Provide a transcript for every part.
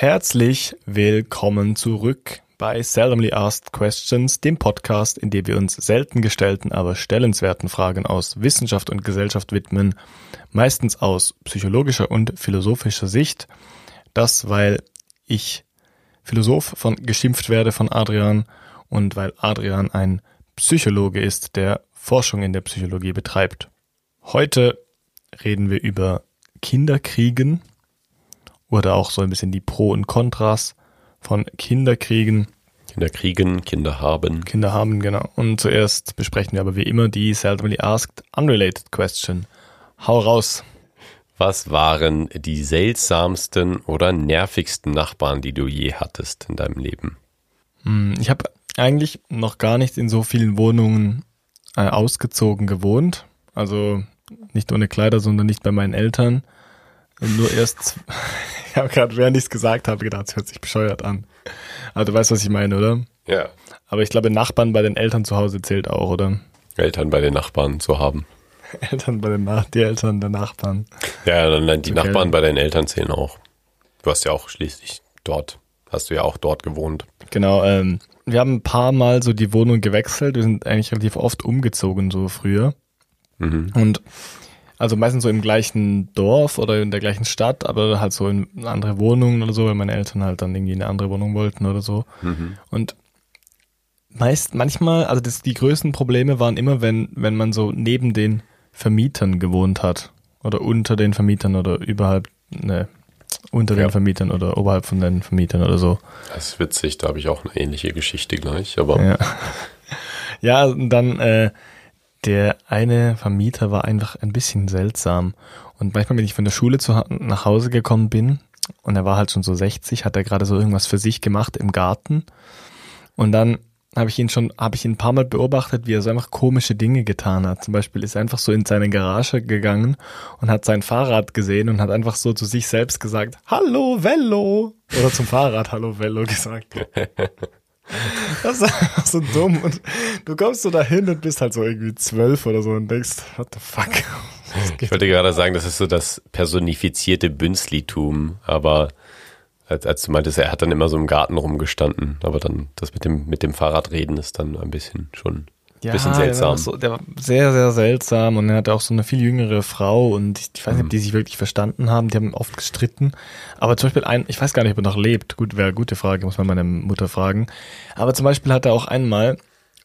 Herzlich willkommen zurück bei Seldomly Asked Questions, dem Podcast, in dem wir uns selten gestellten, aber stellenswerten Fragen aus Wissenschaft und Gesellschaft widmen, meistens aus psychologischer und philosophischer Sicht. Das, weil ich Philosoph von geschimpft werde von Adrian und weil Adrian ein Psychologe ist, der Forschung in der Psychologie betreibt. Heute reden wir über Kinderkriegen oder auch so ein bisschen die Pro und Kontras von Kinderkriegen. Kinderkriegen, Kinder haben. Kinder haben, genau. Und zuerst besprechen wir aber wie immer die seldomly asked unrelated question. Hau raus. Was waren die seltsamsten oder nervigsten Nachbarn, die du je hattest in deinem Leben? Hm, ich habe eigentlich noch gar nicht in so vielen Wohnungen äh, ausgezogen gewohnt. Also nicht ohne Kleider, sondern nicht bei meinen Eltern. Und nur erst, ich habe gerade, während ich es gesagt habe, gedacht, es hört sich bescheuert an. Aber du weißt, was ich meine, oder? Ja. Aber ich glaube, Nachbarn bei den Eltern zu Hause zählt auch, oder? Eltern bei den Nachbarn zu haben. Eltern bei den Nach die Eltern der Nachbarn. Ja, dann die Okay. Nachbarn bei deinen Eltern zählen auch. Du hast ja auch schließlich dort, hast du ja auch dort gewohnt. Genau, ähm, wir haben ein paar Mal so die Wohnung gewechselt. Wir sind eigentlich relativ oft umgezogen, so früher. Mhm. Und also meistens so im gleichen Dorf oder in der gleichen Stadt, aber halt so in andere Wohnungen oder so, weil meine Eltern halt dann irgendwie eine andere Wohnung wollten oder so. Mhm. Und meist, manchmal, also das, die größten Probleme waren immer, wenn, wenn man so neben den Vermietern gewohnt hat. Oder unter den Vermietern oder überhalb, ne, unter Ja. den Vermietern oder oberhalb von den Vermietern oder so. Das ist witzig, da habe ich auch eine ähnliche Geschichte gleich, aber Ja. ja, dann äh, der eine Vermieter war einfach ein bisschen seltsam. Und manchmal, wenn ich von der Schule zu, nach Hause gekommen bin, und er war halt schon so 60, hat er gerade so irgendwas für sich gemacht im Garten. Und dann habe ich ihn schon, habe ich ihn ein paar Mal beobachtet, wie er so einfach komische Dinge getan hat. Zum Beispiel ist er einfach so in seine Garage gegangen und hat sein Fahrrad gesehen und hat einfach so zu sich selbst gesagt, Hallo Vello! Oder zum Fahrrad Hallo Vello gesagt. Das ist einfach so dumm. Und du kommst so dahin und bist halt so irgendwie zwölf oder so und denkst, what the fuck? ich wollte gerade sagen, das ist so das personifizierte Bünzlitum, aber als, als du meintest, er hat dann immer so im Garten rumgestanden, aber dann das mit dem, mit dem Fahrradreden ist dann ein bisschen schon ein bisschen der war seltsam. So, der war sehr, sehr seltsam und er hatte auch so eine viel jüngere Frau und ich, ich weiß nicht, Mhm. ob die sich wirklich verstanden haben. Die haben oft gestritten. Aber zum Beispiel ein, ich weiß gar nicht, ob er noch lebt. Gut, wäre eine gute Frage, muss man meine Mutter fragen. Aber zum Beispiel hat er auch einmal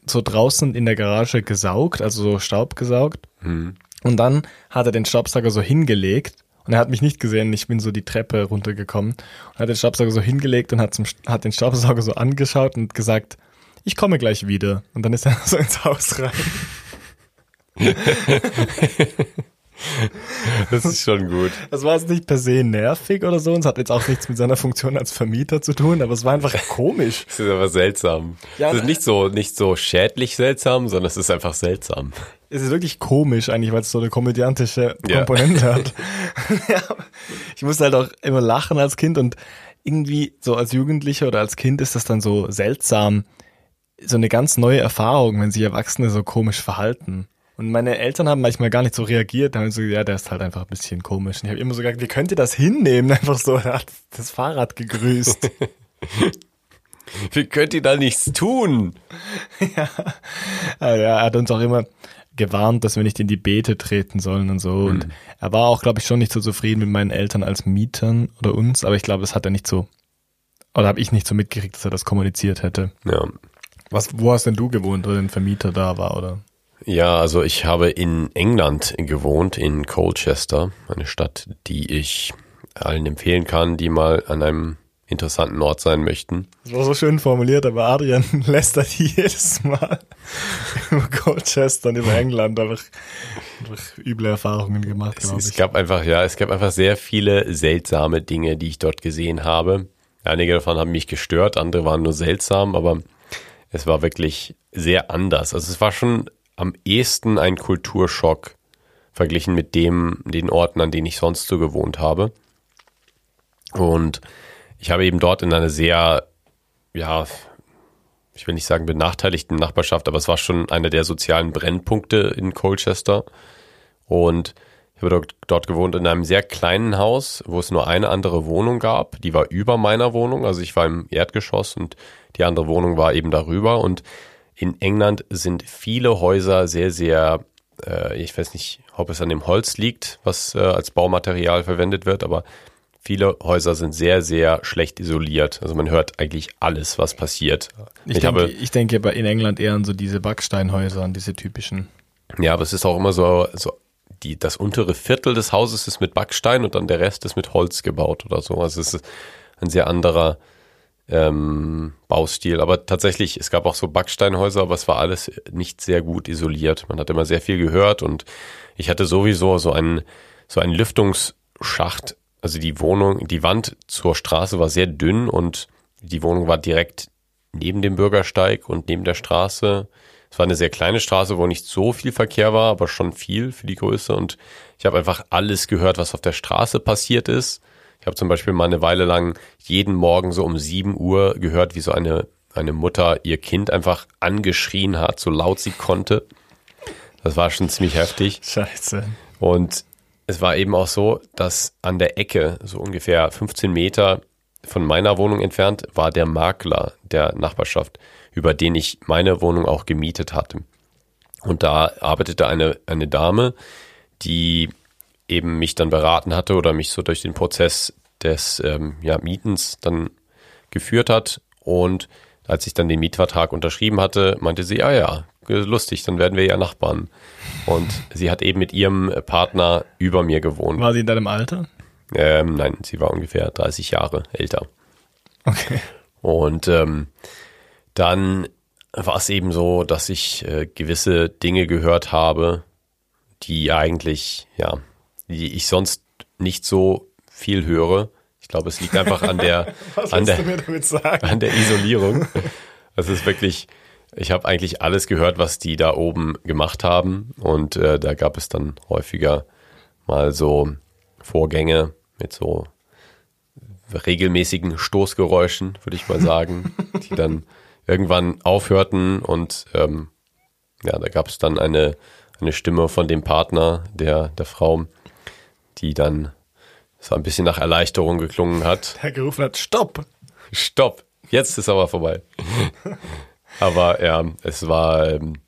so draußen in der Garage gesaugt, also so Staub gesaugt. Mhm. Und dann hat er den Staubsauger so hingelegt und er hat mich nicht gesehen. Ich bin so die Treppe runtergekommen und hat den Staubsauger so hingelegt und hat, zum, hat den Staubsauger so angeschaut und gesagt, ich komme gleich wieder. Und dann ist er so ins Haus rein. Das ist schon gut. Das war jetzt nicht per se nervig oder so und es hat jetzt auch nichts mit seiner Funktion als Vermieter zu tun, aber es war einfach komisch. Das ist aber seltsam. Ja, das ist nicht so, nicht so schädlich seltsam, sondern es ist einfach seltsam. Es ist wirklich komisch eigentlich, weil es so eine komödiantische Ja. Komponente hat. ja, ich musste halt auch immer lachen als Kind und irgendwie so als Jugendlicher oder als Kind ist das dann so seltsam, so eine ganz neue Erfahrung, wenn sich Erwachsene so komisch verhalten. Und meine Eltern haben manchmal gar nicht so reagiert, haben so, ja, der ist halt einfach ein bisschen komisch. Und ich habe immer so gesagt, wie könnt ihr das hinnehmen? Einfach so, er hat das Fahrrad gegrüßt. Wie könnt ihr da nichts tun? ja, er hat uns auch immer gewarnt, dass wir nicht in die Beete treten sollen und so. Und er war auch, glaube ich, schon nicht so zufrieden mit meinen Eltern als Mietern oder uns, aber ich glaube, das hat er nicht so, oder habe ich nicht so mitgekriegt, dass er das kommuniziert hätte. Ja. Was, wo hast denn du gewohnt, oder ein Vermieter da war, oder? Ja, also ich habe in England gewohnt, in Colchester, eine Stadt, die ich allen empfehlen kann, die mal an einem interessanten Ort sein möchten. Das war so schön formuliert, aber Adrian lästert jedes Mal über Colchester und über England einfach, einfach üble Erfahrungen gemacht, Es, es gab einfach, ja, es gab einfach sehr viele seltsame Dinge, die ich dort gesehen habe. Einige davon haben mich gestört, andere waren nur seltsam, aber es war wirklich sehr anders. Also es war schon am ehesten ein Kulturschock verglichen mit dem, den Orten, an denen ich sonst so gewohnt habe. Und ich habe eben dort in einer sehr, ja, ich will nicht sagen benachteiligten Nachbarschaft, aber es war schon einer der sozialen Brennpunkte in Colchester. Und Ich habe dort, dort gewohnt in einem sehr kleinen Haus, wo es nur eine andere Wohnung gab. Die war über meiner Wohnung. Also ich war im Erdgeschoss und die andere Wohnung war eben darüber. Und in England sind viele Häuser sehr, sehr, äh, ich weiß nicht, ob es an dem Holz liegt, was äh, als Baumaterial verwendet wird, aber viele Häuser sind sehr, sehr schlecht isoliert. Also man hört eigentlich alles, was passiert. Ich, denke, habe, ich denke in England eher an so diese Backsteinhäuser, an diese typischen. Ja, aber es ist auch immer so, so die, das untere Viertel des Hauses ist mit Backstein und dann der Rest ist mit Holz gebaut oder so. Also es ist ein sehr anderer ähm, Baustil. Aber tatsächlich, es gab auch so Backsteinhäuser, aber es war alles nicht sehr gut isoliert. Man hat immer sehr viel gehört und ich hatte sowieso so einen, so einen Lüftungsschacht. Also die Wohnung, die Wand zur Straße war sehr dünn und die Wohnung war direkt neben dem Bürgersteig und neben der Straße. Es war eine sehr kleine Straße, wo nicht so viel Verkehr war, aber schon viel für die Größe. Und ich habe einfach alles gehört, was auf der Straße passiert ist. Ich habe zum Beispiel mal eine Weile lang jeden Morgen so um sieben Uhr gehört, wie so eine, eine Mutter ihr Kind einfach angeschrien hat, so laut sie konnte. Das war schon ziemlich heftig. Scheiße. Und es war eben auch so, dass an der Ecke, so ungefähr 15 Meter von meiner Wohnung entfernt, war der Makler der Nachbarschaft, über den ich meine Wohnung auch gemietet hatte. Und da arbeitete eine, eine Dame, die eben mich dann beraten hatte oder mich so durch den Prozess des ähm, ja, Mietens dann geführt hat. Und als ich dann den Mietvertrag unterschrieben hatte, meinte sie, ah ja, lustig, dann werden wir ja Nachbarn. Und sie hat eben mit ihrem Partner über mir gewohnt. War sie in deinem Alter? Ähm, nein, sie war ungefähr 30 Jahre älter. Okay. Und ähm, dann war es eben so, dass ich äh, gewisse Dinge gehört habe, die eigentlich, ja, die ich sonst nicht so viel höre. Ich glaube, es liegt einfach an der, an der, an der Isolierung. Es ist wirklich, ich habe eigentlich alles gehört, was die da oben gemacht haben. Und äh, da gab es dann häufiger mal so Vorgänge mit so regelmäßigen Stoßgeräuschen, würde ich mal sagen, die dann irgendwann aufhörten und ähm, ja, da gab es dann eine, eine Stimme von dem Partner der, der Frau, die dann so ein bisschen nach Erleichterung geklungen hat. Der gerufen hat, stopp! Stopp! Jetzt ist aber vorbei. aber ja, es war ähm,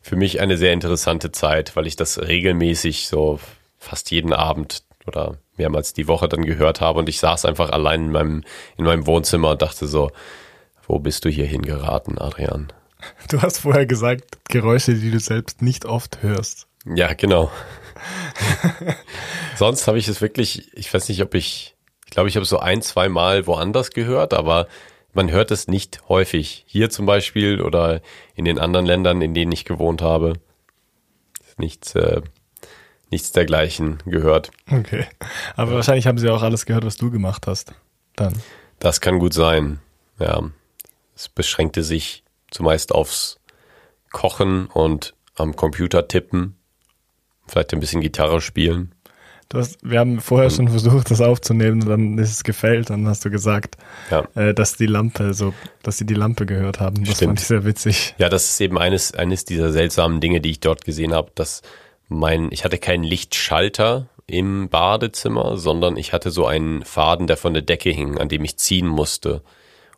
für mich eine sehr interessante Zeit, weil ich das regelmäßig so fast jeden Abend oder mehrmals die Woche dann gehört habe und ich saß einfach allein in meinem, in meinem Wohnzimmer und dachte so, wo bist du hier hingeraten, Adrian? Du hast vorher gesagt, Geräusche, die du selbst nicht oft hörst. Ja, genau. Sonst habe ich es wirklich, ich weiß nicht, ob ich, ich glaube, ich habe es so ein, zwei Mal woanders gehört, aber man hört es nicht häufig. Hier zum Beispiel oder in den anderen Ländern, in denen ich gewohnt habe. Nichts, äh, nichts dergleichen gehört. Okay. Aber wahrscheinlich haben sie auch alles gehört, was du gemacht hast. Dann. Das kann gut sein. Ja. Es beschränkte sich zumeist aufs Kochen und am Computer tippen Vielleicht ein bisschen Gitarre spielen. Hast, wir haben vorher schon versucht, das aufzunehmen, und dann ist es gefällt, dann hast du gesagt, ja. äh, dass die Lampe so, dass sie die Lampe gehört haben. Das Stimmt. fand ich sehr witzig. Ja, das ist eben eines, eines dieser seltsamen Dinge, die ich dort gesehen habe, dass mein, ich hatte keinen Lichtschalter im Badezimmer, sondern ich hatte so einen Faden, der von der Decke hing, an dem ich ziehen musste,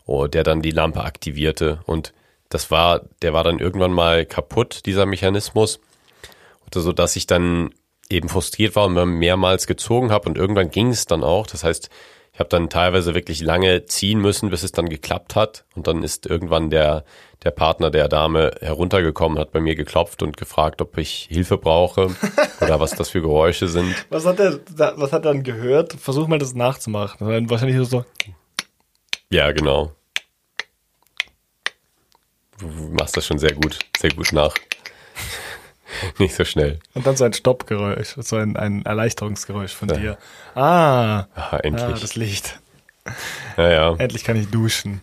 oh, der dann die Lampe aktivierte und das war, der war dann irgendwann mal kaputt, dieser Mechanismus so dass ich dann eben frustriert war und mehrmals gezogen habe und irgendwann ging es dann auch. Das heißt, ich habe dann teilweise wirklich lange ziehen müssen, bis es dann geklappt hat. Und dann ist irgendwann der, der Partner der Dame heruntergekommen, hat bei mir geklopft und gefragt, ob ich Hilfe brauche oder was das für Geräusche sind. Was hat er, was hat er dann gehört? Versuch mal das nachzumachen. Wahrscheinlich so. Ja, genau. Du machst das schon sehr gut, sehr gut nach. Nicht so schnell. Und dann so ein Stoppgeräusch, so ein, ein Erleichterungsgeräusch von ja. dir. Ah, Aha, endlich. Ah, das Licht. Ja, ja. Endlich kann ich duschen.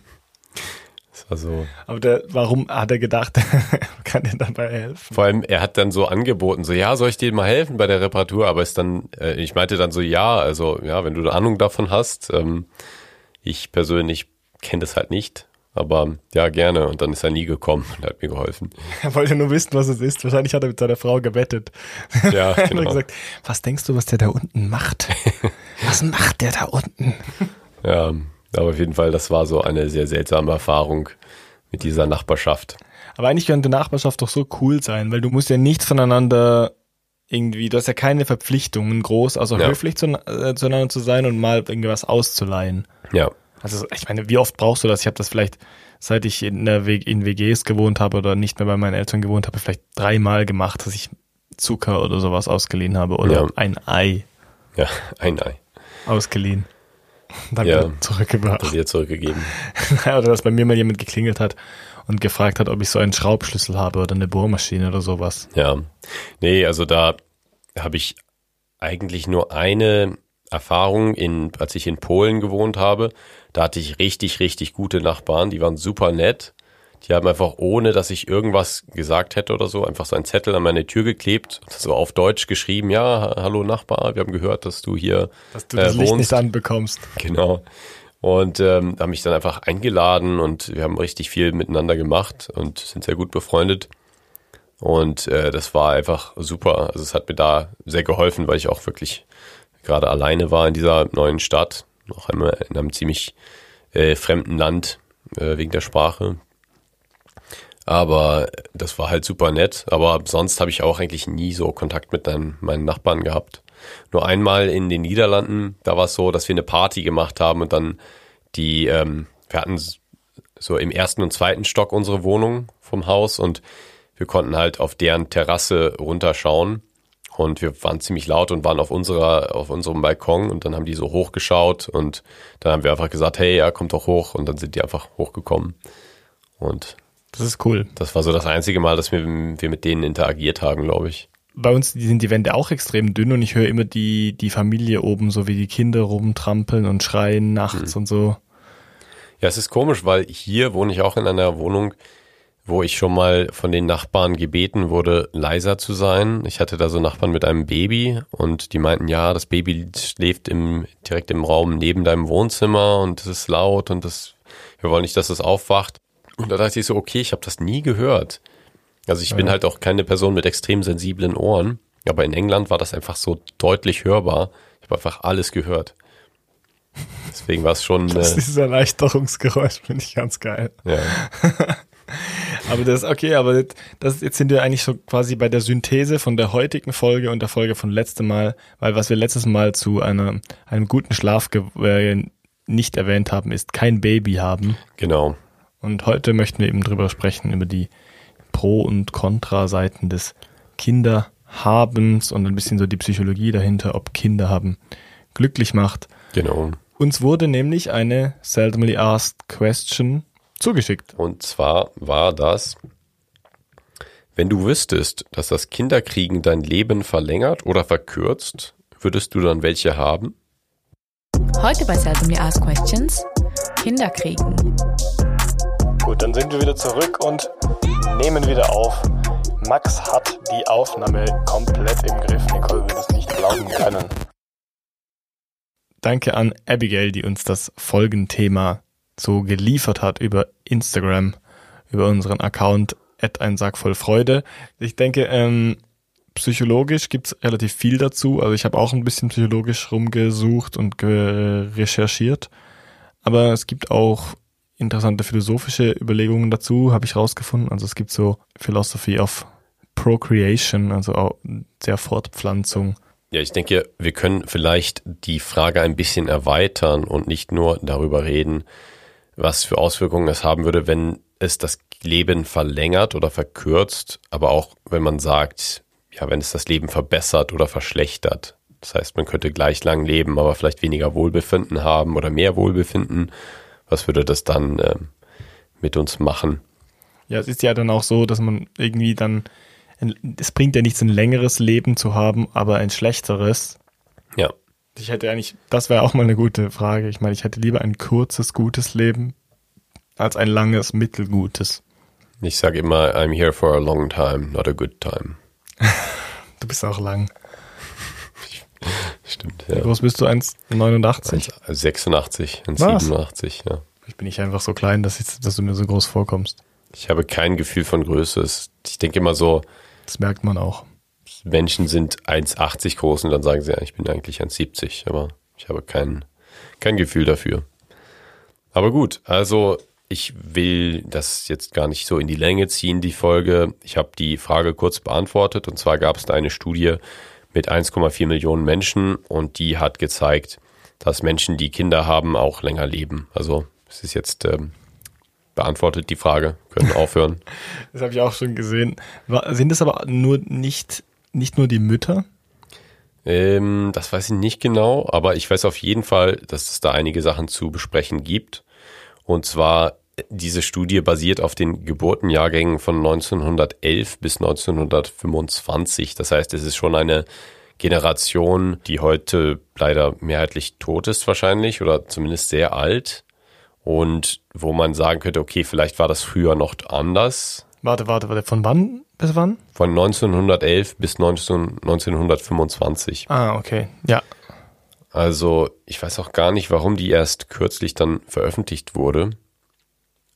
Das war so. Aber der, warum hat er gedacht, kann dir dabei helfen? Vor allem, er hat dann so angeboten, so, ja, soll ich dir mal helfen bei der Reparatur? Aber ist dann, äh, ich meinte dann so, ja, also, ja, wenn du eine Ahnung davon hast, ähm, ich persönlich kenne das halt nicht. aber ja, gerne. Und dann ist er nie gekommen und hat mir geholfen. Er wollte nur wissen, was es ist. Wahrscheinlich hat er mit seiner Frau gewettet. Ja, genau. gesagt, was denkst du, was der da unten macht? Was macht der da unten? Ja, aber auf jeden Fall, das war so eine sehr seltsame Erfahrung mit dieser Nachbarschaft. Aber eigentlich könnte Nachbarschaft doch so cool sein, weil du musst ja nichts voneinander irgendwie, du hast ja keine Verpflichtungen groß, also Ja. höflich zu, äh, zueinander zu sein und mal irgendwas auszuleihen. Ja, Also ich meine, wie oft brauchst du das? Ich habe das vielleicht, seit ich in, der w in WGs gewohnt habe oder nicht mehr bei meinen Eltern gewohnt habe, vielleicht dreimal gemacht, dass ich Zucker oder sowas ausgeliehen habe oder Ja. ein Ei ja, ein Ei. ausgeliehen. Dann Ja. wieder zurückgebracht. Dir zurückgegeben. oder dass bei mir mal jemand geklingelt hat und gefragt hat, ob ich so einen Schraubschlüssel habe oder eine Bohrmaschine oder sowas. Ja. Nee, also da habe ich eigentlich nur eine Erfahrung in, als ich in Polen gewohnt habe. Da hatte ich richtig, richtig gute Nachbarn. Die waren super nett. Die haben einfach, ohne dass ich irgendwas gesagt hätte oder so, einfach so einen Zettel an meine Tür geklebt, so auf Deutsch geschrieben, ja, ha- hallo Nachbar, wir haben gehört, dass du hier Dass du das äh, Licht wohnst. nicht anbekommst. Genau. Und ähm, haben mich dann einfach eingeladen und wir haben richtig viel miteinander gemacht und sind sehr gut befreundet. Und äh, das war einfach super. Also es hat mir da sehr geholfen, weil ich auch wirklich gerade alleine war in dieser neuen Stadt, noch einmal in einem ziemlich äh, fremden Land äh, wegen der Sprache. Aber das war halt super nett. Aber sonst habe ich auch eigentlich nie so Kontakt mit meinen, meinen Nachbarn gehabt. Nur einmal in den Niederlanden, da war es so, dass wir eine Party gemacht haben und dann die, ähm, wir hatten so im ersten und zweiten Stock unsere Wohnung vom Haus und wir konnten halt auf deren Terrasse runterschauen. Und wir waren ziemlich laut und waren auf unserer, auf unserem Balkon und dann haben die so hochgeschaut und dann haben wir einfach gesagt, hey, ja, kommt doch hoch und dann sind die einfach hochgekommen. Und Das ist cool. das war so das einzige Mal, dass wir, wir mit denen interagiert haben, glaube ich. Bei uns sind die Wände auch extrem dünn und ich höre immer die, die Familie oben, so wie die Kinder rumtrampeln und schreien nachts und so. Ja, es ist komisch, weil hier wohne ich auch in einer Wohnung, wo ich schon mal von den Nachbarn gebeten wurde, leiser zu sein. Ich hatte da so Nachbarn mit einem Baby und die meinten, ja, das Baby schläft im, direkt im Raum neben deinem Wohnzimmer und es ist laut und das, wir wollen nicht, dass es aufwacht. Und da dachte ich so, okay, ich habe das nie gehört. Also ich bin halt auch keine Person mit extrem sensiblen Ohren, aber in England war das einfach so deutlich hörbar. Ich habe einfach alles gehört. Deswegen war es schon, Das ist äh, dieses Erleichterungsgeräusch, finde ich ganz geil. ja, Aber das, okay, aber das, jetzt sind wir eigentlich so quasi bei der Synthese von der heutigen Folge und der Folge von letztem Mal, weil was wir letztes Mal zu einer, einem guten Schlaf äh, nicht erwähnt haben, ist kein Baby haben. genau. Und heute möchten wir eben drüber sprechen, über die Pro- und Kontra-Seiten des Kinderhabens und ein bisschen so die Psychologie dahinter, ob Kinder haben glücklich macht. Genau. Uns wurde nämlich eine seldomly asked question zugeschickt. Und zwar war das, wenn du wüsstest, dass das Kinderkriegen dein Leben verlängert oder verkürzt, würdest du dann welche haben? Heute bei Seldomly Asked Questions Kinder kriegen. Gut, dann sind wir wieder zurück und nehmen wieder auf. Max hat die Aufnahme komplett im Griff. Nicole wird es nicht glauben können. Danke an Abigail, die uns das Folgenthema so geliefert hat über Instagram, über unseren Account at Freude. Ich denke, ähm, psychologisch gibt's relativ viel dazu. Also ich habe auch ein bisschen psychologisch rumgesucht und recherchiert. Aber es gibt auch interessante philosophische Überlegungen dazu, habe ich rausgefunden. Also es gibt so Philosophy of Procreation, also auch der Fortpflanzung. Ja, ich denke, wir können vielleicht die Frage ein bisschen erweitern und nicht nur darüber reden, was für Auswirkungen es haben würde, wenn es das Leben verlängert oder verkürzt, aber auch wenn man sagt, ja, wenn es das Leben verbessert oder verschlechtert. Das heißt, man könnte gleich lang leben, aber vielleicht weniger Wohlbefinden haben oder mehr Wohlbefinden. Was würde das dann ähm, mit uns machen? Ja, es ist ja dann auch so, dass man irgendwie dann, es bringt ja nichts, ein längeres Leben zu haben, aber ein schlechteres. Ja, Ich hätte eigentlich, das wäre auch mal eine gute Frage. Ich meine, ich hätte lieber ein kurzes, gutes Leben als ein langes, mittelgutes. ich sage immer, I'm here for a long time, not a good time. Du bist auch lang. Stimmt, Wie ja. groß bist du? 1,89? 86 und Was? 87, ja. Wie Vielleicht bin ich einfach so klein, dass, ich, dass du mir so groß vorkommst. Ich habe kein Gefühl von Größe. Ich denke immer so, Das merkt man auch. Menschen sind 1,80 groß und dann sagen sie, ja, ich bin eigentlich 1,70, aber ich habe kein, kein Gefühl dafür. Aber gut, also ich will das jetzt gar nicht so in die Länge ziehen, die Folge. Ich habe die Frage kurz beantwortet und zwar gab es da eine Studie mit 1,4 Millionen Menschen und die hat gezeigt, dass Menschen, die Kinder haben, auch länger leben. Also es ist jetzt ähm, beantwortet die Frage, können aufhören. Das habe ich auch schon gesehen. Sind es aber nur nicht, nicht nur die Mütter? Ähm, das weiß ich nicht genau, aber ich weiß auf jeden Fall, dass es da einige Sachen zu besprechen gibt. Und zwar, diese Studie basiert auf den Geburtenjahrgängen von 1911 bis 1925. Das heißt, es ist schon eine Generation, die heute leider mehrheitlich tot ist wahrscheinlich oder zumindest sehr alt. Und wo man sagen könnte, okay, vielleicht war das früher noch anders. Warte, warte, warte. Von wann bis wann? Von 1911 bis 19, 1925. Ah, okay. Ja. Also ich weiß auch gar nicht, warum die erst kürzlich dann veröffentlicht wurde.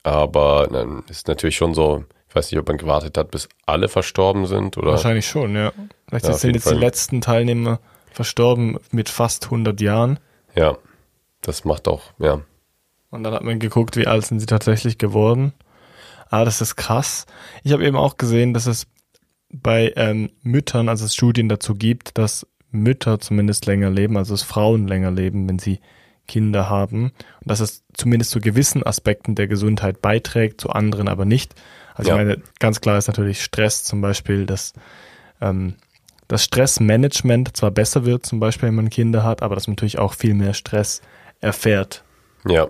Aber dann ist natürlich schon so, ich weiß nicht, ob man gewartet hat, bis alle verstorben sind oder. Wahrscheinlich schon, ja. Vielleicht Ja, sind jetzt die Fall. letzten Teilnehmer verstorben mit fast 100 Jahren. Ja, das macht auch, ja. Und dann hat man geguckt, wie alt sind sie tatsächlich geworden. Ah, das ist krass. Ich habe eben auch gesehen, dass es bei ähm, Müttern, also es Studien dazu gibt, dass Mütter zumindest länger leben, also dass Frauen länger leben, wenn sie Kinder haben. Und dass es zumindest zu gewissen Aspekten der Gesundheit beiträgt, zu anderen aber nicht. Also Ja. ich meine, ganz klar ist natürlich Stress zum Beispiel, dass ähm, das Stressmanagement zwar besser wird, zum Beispiel, wenn man Kinder hat, aber dass man natürlich auch viel mehr Stress erfährt. Ja.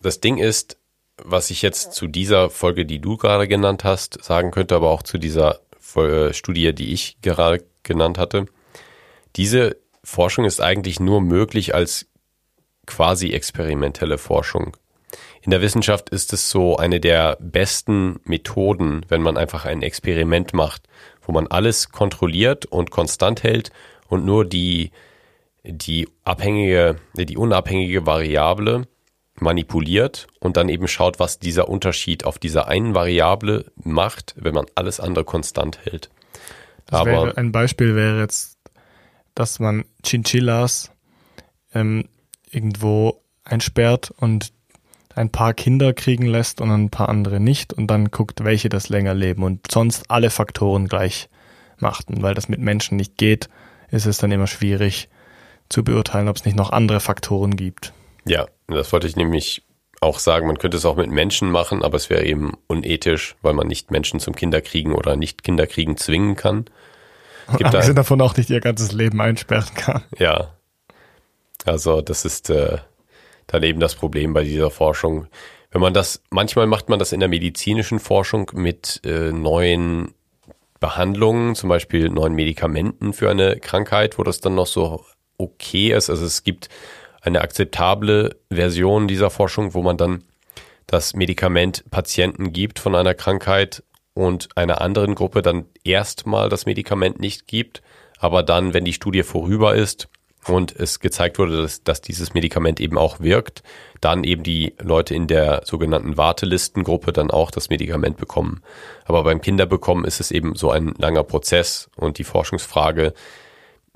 Das Ding ist, was ich jetzt zu dieser Folge, die du gerade genannt hast, sagen könnte, aber auch zu dieser äh, Studie, die ich gerade genannt hatte. Diese Forschung ist eigentlich nur möglich als quasi experimentelle Forschung. In der Wissenschaft ist es so eine der besten Methoden, wenn man einfach ein Experiment macht, wo man alles kontrolliert und konstant hält und nur die, die abhängige, die unabhängige Variable manipuliert und dann eben schaut, was dieser Unterschied auf dieser einen Variable macht, wenn man alles andere konstant hält. Das Aber wäre, ein Beispiel wäre jetzt, dass man Chinchillas ähm, irgendwo einsperrt und ein paar Kinder kriegen lässt und ein paar andere nicht und dann guckt, welche das länger leben und sonst alle Faktoren gleich machten. Weil das mit Menschen nicht geht, ist es dann immer schwierig zu beurteilen, ob es nicht noch andere Faktoren gibt. ja, das wollte ich nämlich auch sagen. Man könnte es auch mit Menschen machen, aber es wäre eben unethisch, weil man nicht Menschen zum Kinderkriegen oder nicht Kinderkriegen zwingen kann. Gibt da- Abgesehen davon auch nicht ihr ganzes Leben einsperren kann. Ja. Also das ist äh, dann eben das Problem bei dieser Forschung. Wenn man das, manchmal macht man das in der medizinischen Forschung mit äh, neuen Behandlungen, zum Beispiel neuen Medikamenten für eine Krankheit, wo das dann noch so okay ist. Also es gibt eine akzeptable Version dieser Forschung, wo man dann das Medikament Patienten gibt von einer Krankheit und einer anderen Gruppe dann erstmal das Medikament nicht gibt, aber dann, wenn die Studie vorüber ist und es gezeigt wurde, dass, dass dieses Medikament eben auch wirkt, dann eben die Leute in der sogenannten Wartelistengruppe dann auch das Medikament bekommen. Aber beim Kinderbekommen ist es eben so ein langer Prozess und die Forschungsfrage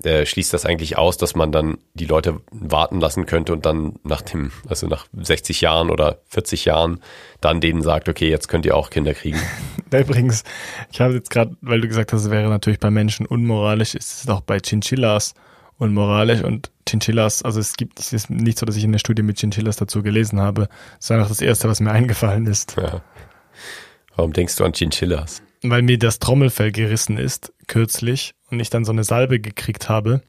äh, schließt das eigentlich aus, dass man dann die Leute warten lassen könnte und dann nach dem, also nach 60 Jahren oder 40 Jahren dann denen sagt, okay, jetzt könnt ihr auch Kinder kriegen. Übrigens, ich habe jetzt gerade, weil du gesagt hast, es wäre natürlich bei Menschen unmoralisch, ist es auch bei Chinchillas unmoralisch und Chinchillas, also es gibt, es ist nicht so, dass ich in der Studie mit Chinchillas dazu gelesen habe. Das ist einfach das Erste, was mir eingefallen ist. Ja. Warum denkst du an Chinchillas? Weil mir das Trommelfell gerissen ist, kürzlich, und ich dann so eine Salbe gekriegt habe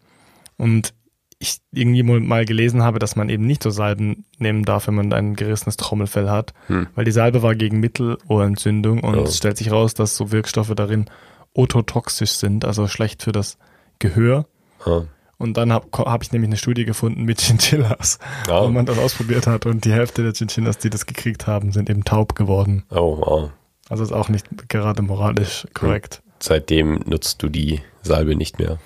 und ich irgendwie mal- gelesen habe, dass man eben nicht so Salben nehmen darf, wenn man ein gerissenes Trommelfell hat, Hm. weil die Salbe war gegen Mittelohrentzündung und Oh. es stellt sich raus, dass so Wirkstoffe darin ototoxisch sind, also schlecht für das Gehör. Ah. Und dann habe hab ich nämlich eine Studie gefunden mit Chinchillas, Ja. wo man das ausprobiert hat und die Hälfte der Chinchillas, die das gekriegt haben, sind eben taub geworden. Oh, wow. Also ist auch nicht gerade moralisch korrekt. Seitdem nutzt du die Salbe nicht mehr.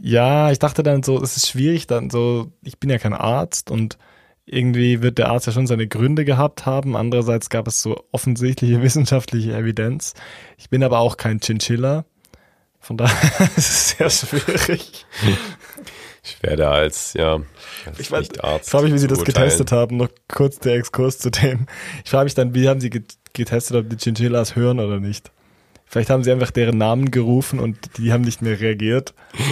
Ja, ich dachte dann so, es ist schwierig, dann so, ich bin ja kein Arzt und irgendwie wird der Arzt ja schon seine Gründe gehabt haben. Andererseits gab es so offensichtliche wissenschaftliche Evidenz. Ich bin aber auch kein Chinchilla. Von daher ist es sehr schwierig. Ich werde als, ja, als Ich weiß- Nicht-Arzt Ich frage mich, wie sie das beurteilen. getestet haben. Noch kurz der Exkurs zu dem. Ich frage mich dann, wie haben sie get- getestet, ob die Chinchillas hören oder nicht. Vielleicht haben sie einfach deren Namen gerufen und die haben nicht mehr reagiert.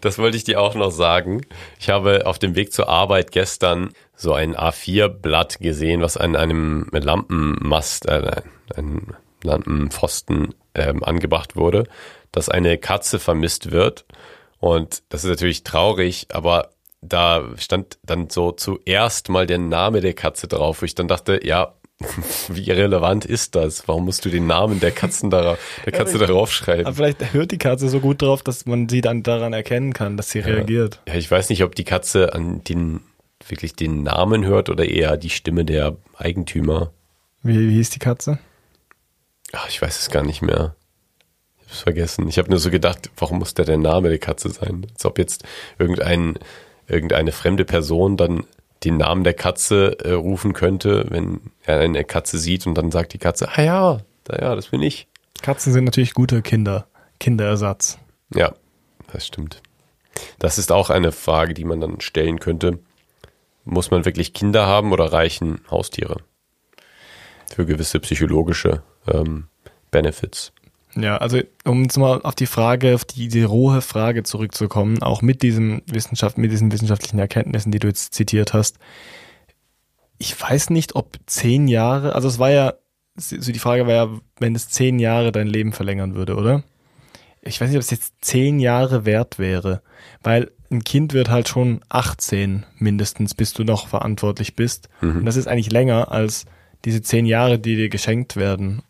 Das wollte ich dir auch noch sagen. Ich habe auf dem Weg zur Arbeit gestern so ein A4-Blatt gesehen, was an einem Lampenmast, äh, ein Lampenpfosten ähm, angebracht wurde, dass eine Katze vermisst wird. Und das ist natürlich traurig, aber da stand dann so zuerst mal der Name der Katze drauf, wo ich dann dachte, ja, wie relevant ist das? Warum musst du den Namen der Katzen darauf, der Katze darauf schreiben? Aber vielleicht hört die Katze so gut drauf, dass man sie dann daran erkennen kann, dass sie reagiert. Ja, ich weiß nicht, ob die Katze an den wirklich den Namen hört oder eher die Stimme der Eigentümer. Wie, wie hieß die Katze? Ach, ich weiß es gar nicht mehr. Ich hab's vergessen. Ich habe nur so gedacht, warum muss der der Name der Katze sein? Als ob jetzt irgendein, irgendeine fremde Person dann den Namen der Katze äh, rufen könnte, wenn er eine Katze sieht und dann sagt die Katze, ah ja, da, ja, das bin ich. Katzen sind natürlich gute Kinder. Kinderersatz. Ja, das stimmt. Das ist auch eine Frage, die man dann stellen könnte. Muss man wirklich Kinder haben oder reichen Haustiere? Für gewisse psychologische ähm, Benefits. Ja, also um jetzt mal auf die Frage, auf die, die rohe Frage zurückzukommen, auch mit diesem Wissenschaft, mit diesen wissenschaftlichen Erkenntnissen, die du jetzt zitiert hast. Ich weiß nicht, ob zehn Jahre, also es war ja, so die Frage war ja, wenn es zehn Jahre dein Leben verlängern würde, oder? Ich weiß nicht, ob es jetzt zehn Jahre wert wäre, weil ein Kind wird halt schon 18 mindestens, bis du noch verantwortlich bist. Und das ist eigentlich länger als diese zehn Jahre, die dir geschenkt werden.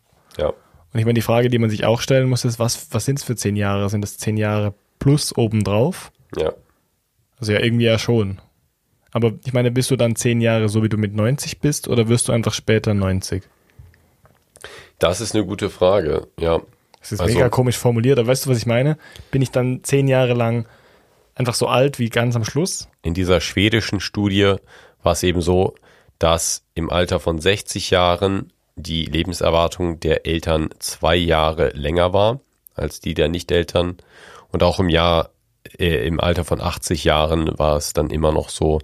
Und ich meine, die Frage, die man sich auch stellen muss, ist, was, was sind es für zehn Jahre? Sind das zehn Jahre plus obendrauf? Ja. Also ja, irgendwie ja schon. Aber ich meine, bist du dann zehn Jahre so, wie du mit 90 bist, oder wirst du einfach später 90? Das ist eine gute Frage. Ja. Das ist Also- mega komisch formuliert, aber weißt du, was ich meine? Bin ich dann zehn Jahre lang einfach so alt wie ganz am Schluss? In dieser schwedischen Studie war es eben so, dass im Alter von 60 Jahren die Lebenserwartung der Eltern zwei Jahre länger war als die der Nicht-Eltern. Und auch im Jahr, äh, im Alter von 80 Jahren war es dann immer noch so,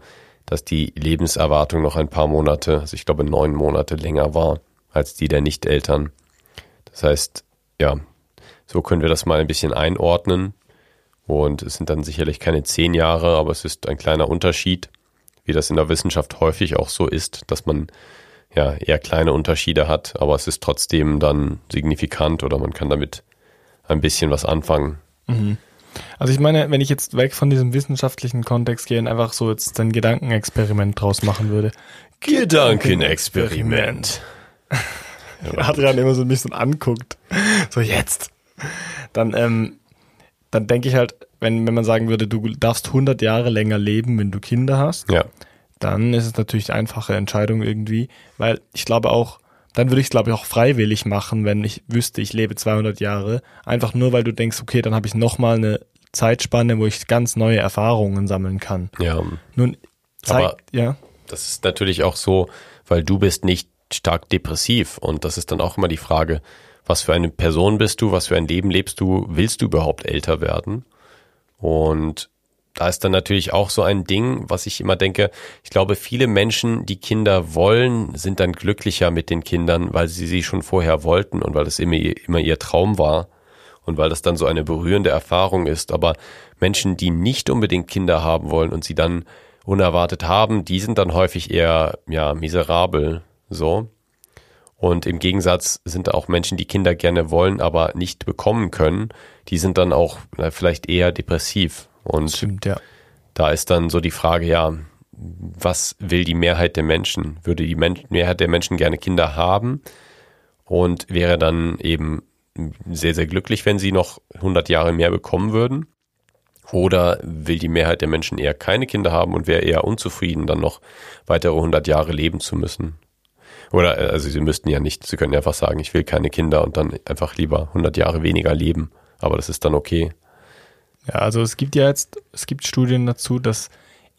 dass die Lebenserwartung noch ein paar Monate, also ich glaube neun Monate länger war als die der Nicht-Eltern. Das heißt, ja, so können wir das mal ein bisschen einordnen. Und es sind dann sicherlich keine zehn Jahre, aber es ist ein kleiner Unterschied, wie das in der Wissenschaft häufig auch so ist, dass man ja eher kleine Unterschiede hat, aber es ist trotzdem dann signifikant oder man kann damit ein bisschen was anfangen. Also ich meine, wenn ich jetzt weg von diesem wissenschaftlichen Kontext gehe und einfach so jetzt ein Gedankenexperiment draus machen würde. Gedankenexperiment. Adrian immer so mich so anguckt. So jetzt. Dann, ähm, dann denke ich halt, wenn, wenn man sagen würde, du darfst 100 Jahre länger leben, wenn du Kinder hast, Ja, dann ist es natürlich eine einfache Entscheidung irgendwie, weil ich glaube auch, dann würde ich es glaube ich auch freiwillig machen, wenn ich wüsste, ich lebe 200 Jahre, einfach nur weil du denkst, okay, dann habe ich nochmal eine Zeitspanne, wo ich ganz neue Erfahrungen sammeln kann. ja. Nun Aber- zeigt, ja, Das ist natürlich auch so, weil du bist nicht stark depressiv und das ist dann auch immer die Frage, was für eine Person bist du, was für ein Leben lebst du, willst du überhaupt älter werden? Und da ist dann natürlich auch so ein Ding, was ich immer denke, ich glaube, viele Menschen, die Kinder wollen, sind dann glücklicher mit den Kindern, weil sie sie schon vorher wollten und weil das immer, ihr- immer ihr Traum war und weil das dann so eine berührende Erfahrung ist. Aber Menschen, die nicht unbedingt Kinder haben wollen und sie dann unerwartet haben, die sind dann häufig eher, ja, miserabel, so. Und im Gegensatz sind auch Menschen, die Kinder gerne wollen, aber nicht bekommen können, die sind dann auch vielleicht eher depressiv. Und stimmt, ja. da ist dann so die Frage, ja, was will die Mehrheit der Menschen? Würde die Men Mehrheit der Menschen gerne Kinder haben und wäre dann eben sehr, sehr glücklich, wenn sie noch 100 Jahre mehr bekommen würden? Oder will die Mehrheit der Menschen eher keine Kinder haben und wäre eher unzufrieden, dann noch weitere 100 Jahre leben zu müssen? Oder, äh, also sie müssten ja nicht, sie können ja einfach sagen, ich will keine Kinder und dann einfach lieber 100 Jahre weniger leben. Aber das ist dann okay. Ja, also es gibt ja jetzt, es gibt Studien dazu, dass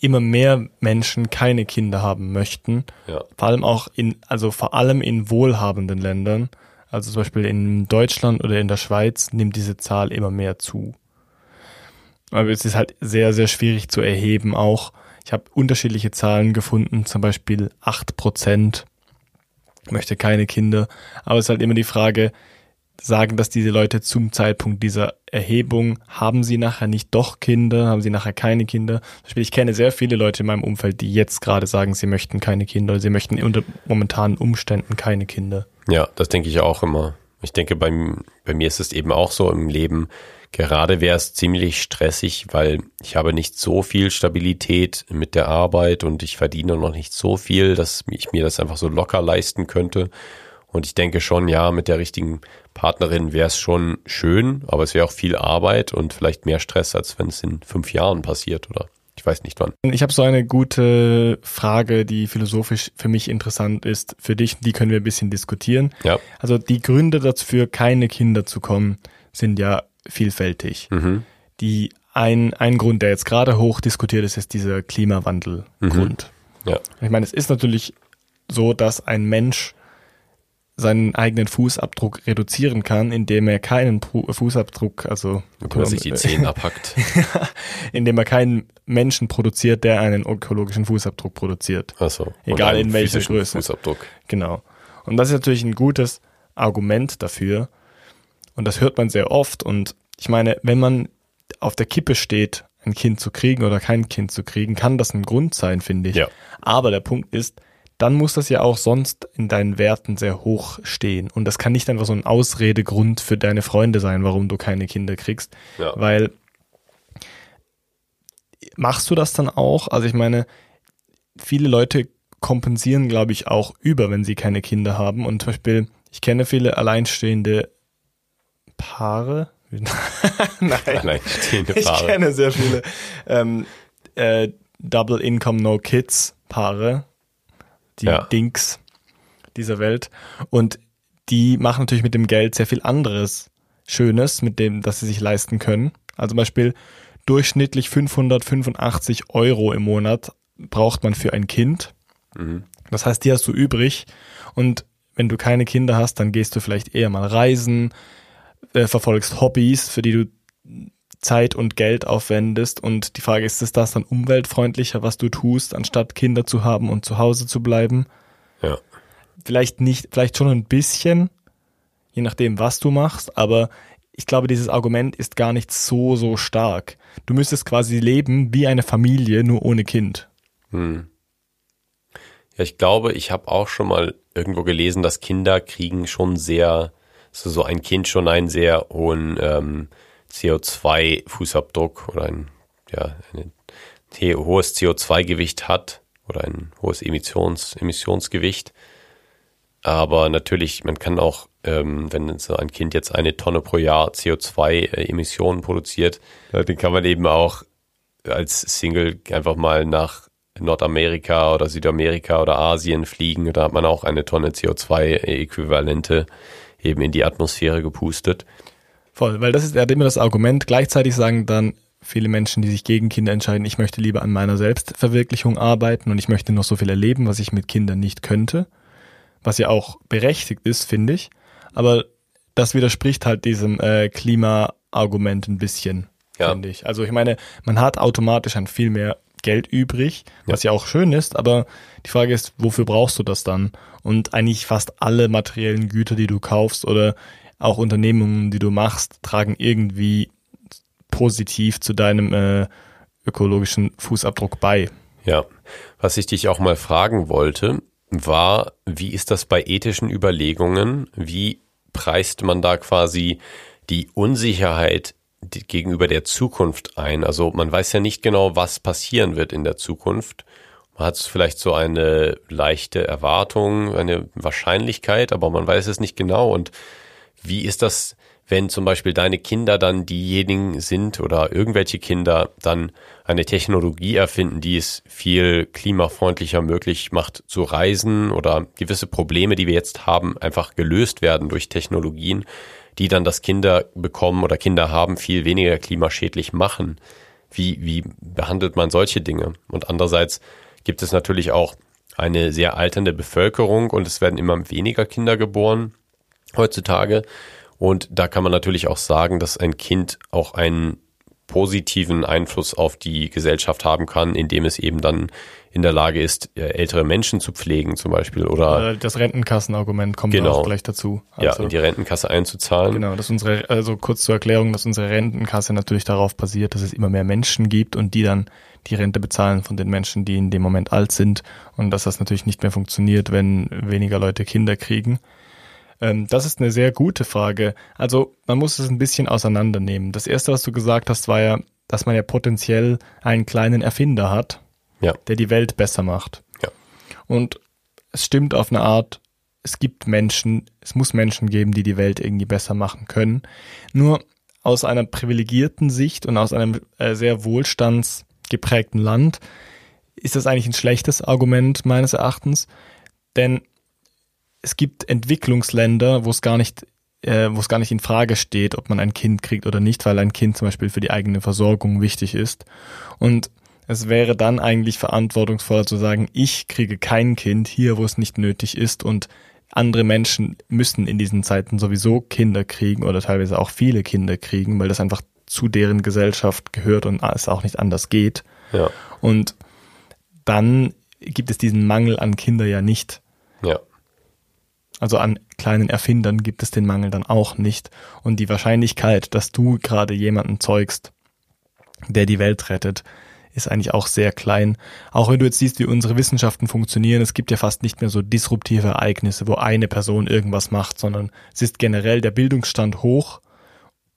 immer mehr Menschen keine Kinder haben möchten. Ja. Vor allem auch in, also vor allem in wohlhabenden Ländern. Also zum Beispiel in Deutschland oder in der Schweiz nimmt diese Zahl immer mehr zu. Aber es ist halt sehr, sehr schwierig zu erheben auch. Ich habe unterschiedliche Zahlen gefunden, zum Beispiel acht Prozent möchte keine Kinder. Aber es ist halt immer die Frage, sagen das diese Leute zum Zeitpunkt dieser Erhebung, haben sie nachher nicht doch Kinder, haben sie nachher keine Kinder? Ich kenne sehr viele Leute in meinem Umfeld, die jetzt gerade sagen, sie möchten keine Kinder sie möchten unter momentanen Umständen keine Kinder. Ja, das denke ich auch immer. Ich denke, bei, bei mir ist es eben auch so im Leben. Gerade wäre es ziemlich stressig, weil ich habe nicht so viel Stabilität mit der Arbeit und ich verdiene noch nicht so viel, dass ich mir das einfach so locker leisten könnte. Und ich denke schon, ja, mit der richtigen Partnerin wäre es schon schön, aber es wäre auch viel Arbeit und vielleicht mehr Stress, als wenn es in fünf Jahren passiert oder ich weiß nicht wann. Ich habe so eine gute Frage, die philosophisch für mich interessant ist. Für dich, die können wir ein bisschen diskutieren. Ja. Also die Gründe dafür, keine Kinder zu kommen, sind ja vielfältig. Mhm. Die ein, ein Grund, der jetzt gerade hoch diskutiert ist, ist dieser Klimawandelgrund. Ja. Ich meine, es ist natürlich so, dass ein Mensch seinen eigenen Fußabdruck reduzieren kann, indem er keinen Pu- Fußabdruck, also man sich die Zehen abhackt. indem er keinen Menschen produziert, der einen ökologischen Fußabdruck produziert. Achso. Egal Und einen in welcher Größe. Fußabdruck. Genau. Und das ist natürlich ein gutes Argument dafür. Und das hört man sehr oft. Und ich meine, wenn man auf der Kippe steht, ein Kind zu kriegen oder kein Kind zu kriegen, kann das ein Grund sein, finde ich. Ja. Aber der Punkt ist, dann muss das ja auch sonst in deinen Werten sehr hoch stehen. Und das kann nicht einfach so ein Ausredegrund für deine Freunde sein, warum du keine Kinder kriegst. Ja. Weil machst du das dann auch? Also ich meine, viele Leute kompensieren, glaube ich, auch über, wenn sie keine Kinder haben. Und zum Beispiel, ich kenne viele alleinstehende Paare. Nein. Alleinstehende Ich Paare. kenne sehr viele ähm, äh, Double Income No Kids Paare, die Ja. Dinks dieser Welt. Und die machen natürlich mit dem Geld sehr viel anderes Schönes, mit dem, dass sie sich leisten können. Also zum Beispiel durchschnittlich 585 Euro im Monat braucht man für ein Kind. Mhm. Das heißt, die hast du übrig. Und wenn du keine Kinder hast, dann gehst du vielleicht eher mal reisen, äh, verfolgst Hobbys, für die du Zeit und Geld aufwendest. Und die Frage ist, ist das dann umweltfreundlicher, was du tust, anstatt Kinder zu haben und zu Hause zu bleiben? Ja. Vielleicht nicht, vielleicht schon ein bisschen, je nachdem, was du machst, aber ich glaube, dieses Argument ist gar nicht so, so stark. Du müsstest quasi leben wie eine Familie, nur ohne Kind. Hm. Ja, ich glaube, ich habe auch schon mal irgendwo gelesen, dass Kinder kriegen schon sehr, so, so ein Kind schon einen sehr hohen ähm, CO2-Fußabdruck oder ein, ja, ein hohes CO2-Gewicht hat oder ein hohes Emissions, Emissionsgewicht. Aber natürlich, man kann auch, ähm, wenn so ein Kind jetzt eine Tonne pro Jahr CO2-Emissionen produziert, äh, dann kann man eben auch als Single einfach mal nach Nordamerika oder Südamerika oder Asien fliegen. Da hat man auch eine Tonne CO2-Äquivalente eben in die Atmosphäre gepustet. Voll, weil das ist ja immer das Argument. Gleichzeitig sagen dann viele Menschen, die sich gegen Kinder entscheiden, ich möchte lieber an meiner Selbstverwirklichung arbeiten und ich möchte noch so viel erleben, was ich mit Kindern nicht könnte. Was ja auch berechtigt ist, finde ich. Aber das widerspricht halt diesem äh, Klima-Argument ein bisschen, Ja. finde ich. Also ich meine, man hat automatisch ein viel mehr Geld übrig, was ja auch schön ist, aber die Frage ist, wofür brauchst du das dann? Und eigentlich fast alle materiellen Güter, die du kaufst oder auch Unternehmungen, die du machst, tragen irgendwie positiv zu deinem äh, ökologischen Fußabdruck bei. Ja, was ich dich auch mal fragen wollte, war, wie ist das bei ethischen Überlegungen? Wie preist man da quasi die Unsicherheit gegenüber der Zukunft ein? Also man weiß ja nicht genau, was passieren wird in der Zukunft. Man hat vielleicht so eine leichte Erwartung, eine Wahrscheinlichkeit, aber man weiß es nicht genau. Und wie ist das, wenn zum Beispiel deine Kinder dann diejenigen sind oder irgendwelche Kinder dann eine Technologie erfinden, die es viel klimafreundlicher möglich macht zu reisen oder gewisse Probleme, die wir jetzt haben, einfach gelöst werden durch Technologien, die dann das Kinder bekommen oder Kinder haben viel weniger klimaschädlich machen. wie, wie behandelt man solche Dinge? Und andererseits gibt es natürlich auch eine sehr alternde Bevölkerung und es werden immer weniger Kinder geboren heutzutage. Und da kann man natürlich auch sagen, dass ein Kind auch einen positiven Einfluss auf die Gesellschaft haben kann, indem es eben dann in der Lage ist, äh, ältere Menschen zu pflegen zum Beispiel oder das Rentenkassenargument kommt Genau. auch gleich dazu. ja, Also, in die Rentenkasse einzuzahlen. Genau, dass unsere, also kurz zur Erklärung, dass unsere Rentenkasse natürlich darauf basiert, dass es immer mehr Menschen gibt und die dann die Rente bezahlen von den Menschen, die in dem Moment alt sind und dass das natürlich nicht mehr funktioniert, wenn weniger Leute Kinder kriegen. Ähm, das ist eine sehr gute Frage. Also man muss es ein bisschen auseinandernehmen. Das erste, was du gesagt hast, war ja, dass man ja potenziell einen kleinen Erfinder hat, Ja. der die Welt besser macht. Ja. Und es stimmt auf eine Art, es gibt Menschen, es muss Menschen geben, die die Welt irgendwie besser machen können. Nur aus einer privilegierten Sicht und aus einem äh, sehr wohlstandsgeprägten Land ist das eigentlich ein schlechtes Argument meines Erachtens, denn es gibt Entwicklungsländer, wo es gar nicht äh, wo es gar nicht in Frage steht, ob man ein Kind kriegt oder nicht, weil ein Kind zum Beispiel für die eigene Versorgung wichtig ist. Und es wäre dann eigentlich verantwortungsvoller zu sagen, ich kriege kein Kind hier, wo es nicht nötig ist und andere Menschen müssen in diesen Zeiten sowieso Kinder kriegen oder teilweise auch viele Kinder kriegen, weil das einfach zu deren Gesellschaft gehört und es auch nicht anders geht. Ja, Und dann gibt es diesen Mangel an Kinder ja nicht. ja, Also an kleinen Erfindern gibt es den Mangel dann auch nicht. Und die Wahrscheinlichkeit, dass du gerade jemanden zeugst, der die Welt rettet, ist eigentlich auch sehr klein. Auch wenn du jetzt siehst, wie unsere Wissenschaften funktionieren, es gibt ja fast nicht mehr so disruptive Ereignisse, wo eine Person irgendwas macht, sondern es ist generell der Bildungsstand hoch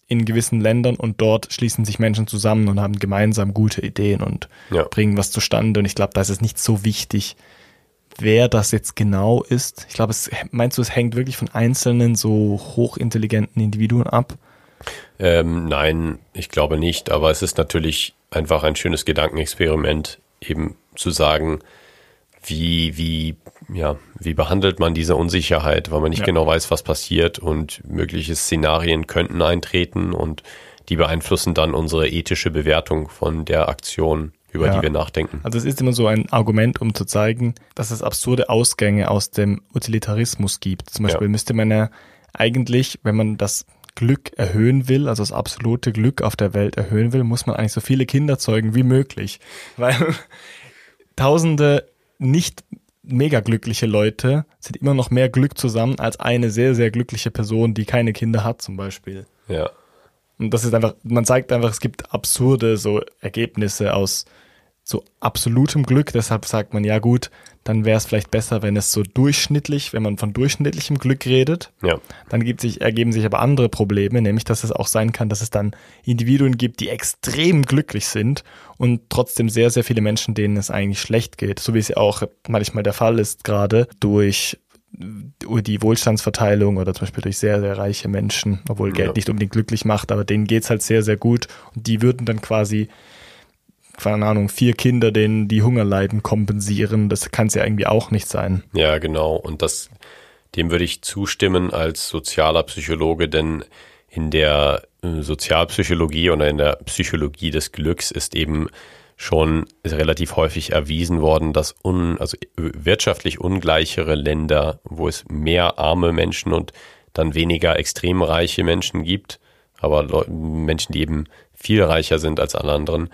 in gewissen Ländern und dort schließen sich Menschen zusammen und haben gemeinsam gute Ideen und Ja. bringen was zustande. Und ich glaube, da ist es nicht so wichtig, wer das jetzt genau ist. Ich glaube, es meinst du, es hängt wirklich von einzelnen so hochintelligenten Individuen ab? Ähm, nein, ich glaube nicht, aber es ist natürlich einfach ein schönes Gedankenexperiment, eben zu sagen, wie, wie, ja, wie behandelt man diese Unsicherheit, weil man nicht Ja. genau weiß, was passiert und mögliche Szenarien könnten eintreten und die beeinflussen dann unsere ethische Bewertung von der Aktion, über Ja. die wir nachdenken. Also es ist immer so ein Argument, um zu zeigen, dass es absurde Ausgänge aus dem Utilitarismus gibt. Zum Beispiel Ja. müsste man ja eigentlich, wenn man das Glück erhöhen will, also das absolute Glück auf der Welt erhöhen will, muss man eigentlich so viele Kinder zeugen wie möglich. Weil tausende nicht mega glückliche Leute sind immer noch mehr Glück zusammen als eine sehr, sehr glückliche Person, die keine Kinder hat zum Beispiel. Ja, Und das ist einfach, man zeigt einfach, es gibt absurde so Ergebnisse aus so absolutem Glück. Deshalb sagt man, ja gut, dann wäre es vielleicht besser, wenn es so durchschnittlich, wenn man von durchschnittlichem Glück redet. ja, Dann gibt sich, ergeben sich aber andere Probleme, nämlich dass es auch sein kann, dass es dann Individuen gibt, die extrem glücklich sind und trotzdem sehr, sehr viele Menschen, denen es eigentlich schlecht geht. So wie es ja auch manchmal der Fall ist, gerade durch die Wohlstandsverteilung oder zum Beispiel durch sehr, sehr reiche Menschen, obwohl Geld Ja. nicht unbedingt glücklich macht, aber denen geht's halt sehr, sehr gut. Und die würden dann quasi, keine Ahnung, vier Kinder, denen die Hunger leiden, kompensieren. Das kann es ja irgendwie auch nicht sein. Ja, genau. Und das, dem würde ich zustimmen als sozialer Psychologe, denn in der äh, Sozialpsychologie oder in der Psychologie des Glücks ist eben schon relativ häufig erwiesen worden, dass un, also wirtschaftlich ungleichere Länder, wo es mehr arme Menschen und dann weniger extrem reiche Menschen gibt, aber Menschen, die eben viel reicher sind als alle anderen,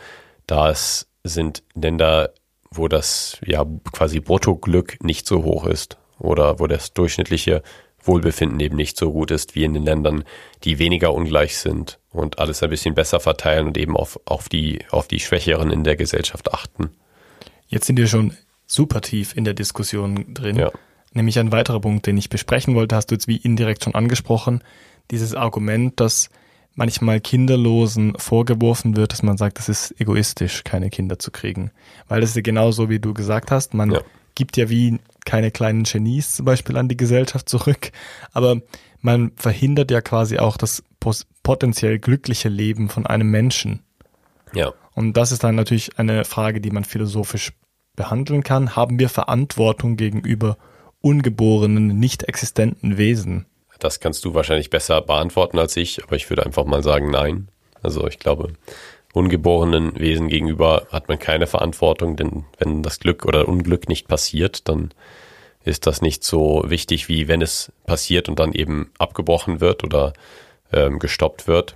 das sind Länder, wo das ja quasi Bruttoglück nicht so hoch ist oder wo das durchschnittliche Wohlbefinden eben nicht so gut ist wie in den Ländern, die weniger ungleich sind und alles ein bisschen besser verteilen und eben auf, auf, die, auf die Schwächeren in der Gesellschaft achten. Jetzt sind wir schon super tief in der Diskussion drin. Ja. Nämlich ein weiterer Punkt, den ich besprechen wollte, hast du jetzt wie indirekt schon angesprochen. Dieses Argument, dass manchmal Kinderlosen vorgeworfen wird, dass man sagt, es ist egoistisch, keine Kinder zu kriegen. Weil das ist ja genauso, wie du gesagt hast. Man Ja. gibt ja wie keine kleinen Genies zum Beispiel an die Gesellschaft zurück. Aber man verhindert ja quasi auch das potenziell glückliche Leben von einem Menschen. Ja, Und das ist dann natürlich eine Frage, die man philosophisch behandeln kann. Haben wir Verantwortung gegenüber ungeborenen, nicht existenten Wesen? Das kannst du wahrscheinlich besser beantworten als ich, aber ich würde einfach mal sagen, nein. Also ich glaube, ungeborenen Wesen gegenüber hat man keine Verantwortung, denn wenn das Glück oder Unglück nicht passiert, dann ist das nicht so wichtig, wie wenn es passiert und dann eben abgebrochen wird oder ähm, gestoppt wird.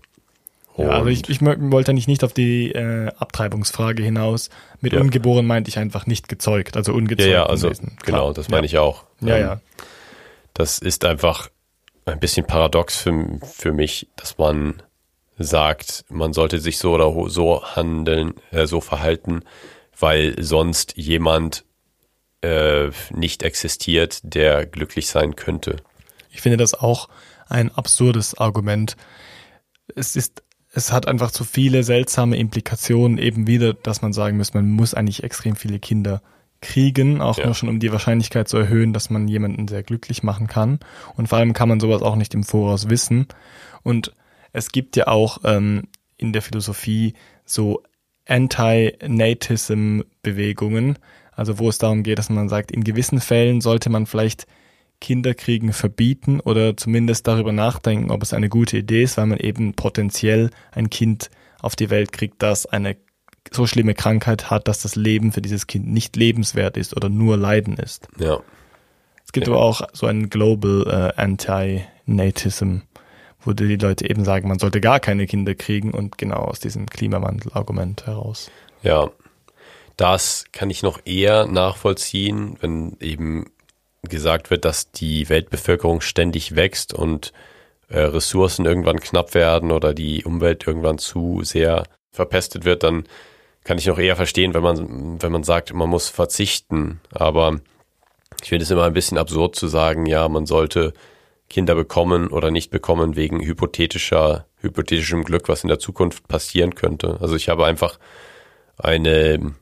Ja, also ich, ich wollte nicht, nicht auf die äh, Abtreibungsfrage hinaus. Mit ja. ungeboren meinte ich einfach nicht gezeugt, also ungezeugt. Ja, ja also genau, das meine ja. ich auch. Ja, ähm, ja. Das ist einfach ein bisschen paradox für, für mich, dass man sagt, man sollte sich so oder so handeln, äh, so verhalten, weil sonst jemand äh, nicht existiert, der glücklich sein könnte. Ich finde das auch ein absurdes Argument. Es ist, es hat einfach zu viele seltsame Implikationen eben wieder, dass man sagen muss, man muss eigentlich extrem viele Kinder kriegen, auch ja. nur schon um die Wahrscheinlichkeit zu erhöhen, dass man jemanden sehr glücklich machen kann. Und vor allem kann man sowas auch nicht im Voraus wissen. Und es gibt ja auch ähm, in der Philosophie so Anti-Natism-Bewegungen, also wo es darum geht, dass man sagt, in gewissen Fällen sollte man vielleicht Kinderkriegen verbieten oder zumindest darüber nachdenken, ob es eine gute Idee ist, weil man eben potenziell ein Kind auf die Welt kriegt, das eine so schlimme Krankheit hat, dass das Leben für dieses Kind nicht lebenswert ist oder nur Leiden ist. Ja. Es gibt ja. aber auch so einen Global äh, Anti-Natism, wo die Leute eben sagen, man sollte gar keine Kinder kriegen und genau aus diesem Klimawandel-Argument heraus. Ja, das kann ich noch eher nachvollziehen, wenn eben gesagt wird, dass die Weltbevölkerung ständig wächst und äh, Ressourcen irgendwann knapp werden oder die Umwelt irgendwann zu sehr verpestet wird, dann kann ich noch eher verstehen, wenn man, wenn man sagt, man muss verzichten. Aber ich finde es immer ein bisschen absurd zu sagen, ja, man sollte Kinder bekommen oder nicht bekommen wegen hypothetischer, hypothetischem Glück, was in der Zukunft passieren könnte. Also ich habe einfach eine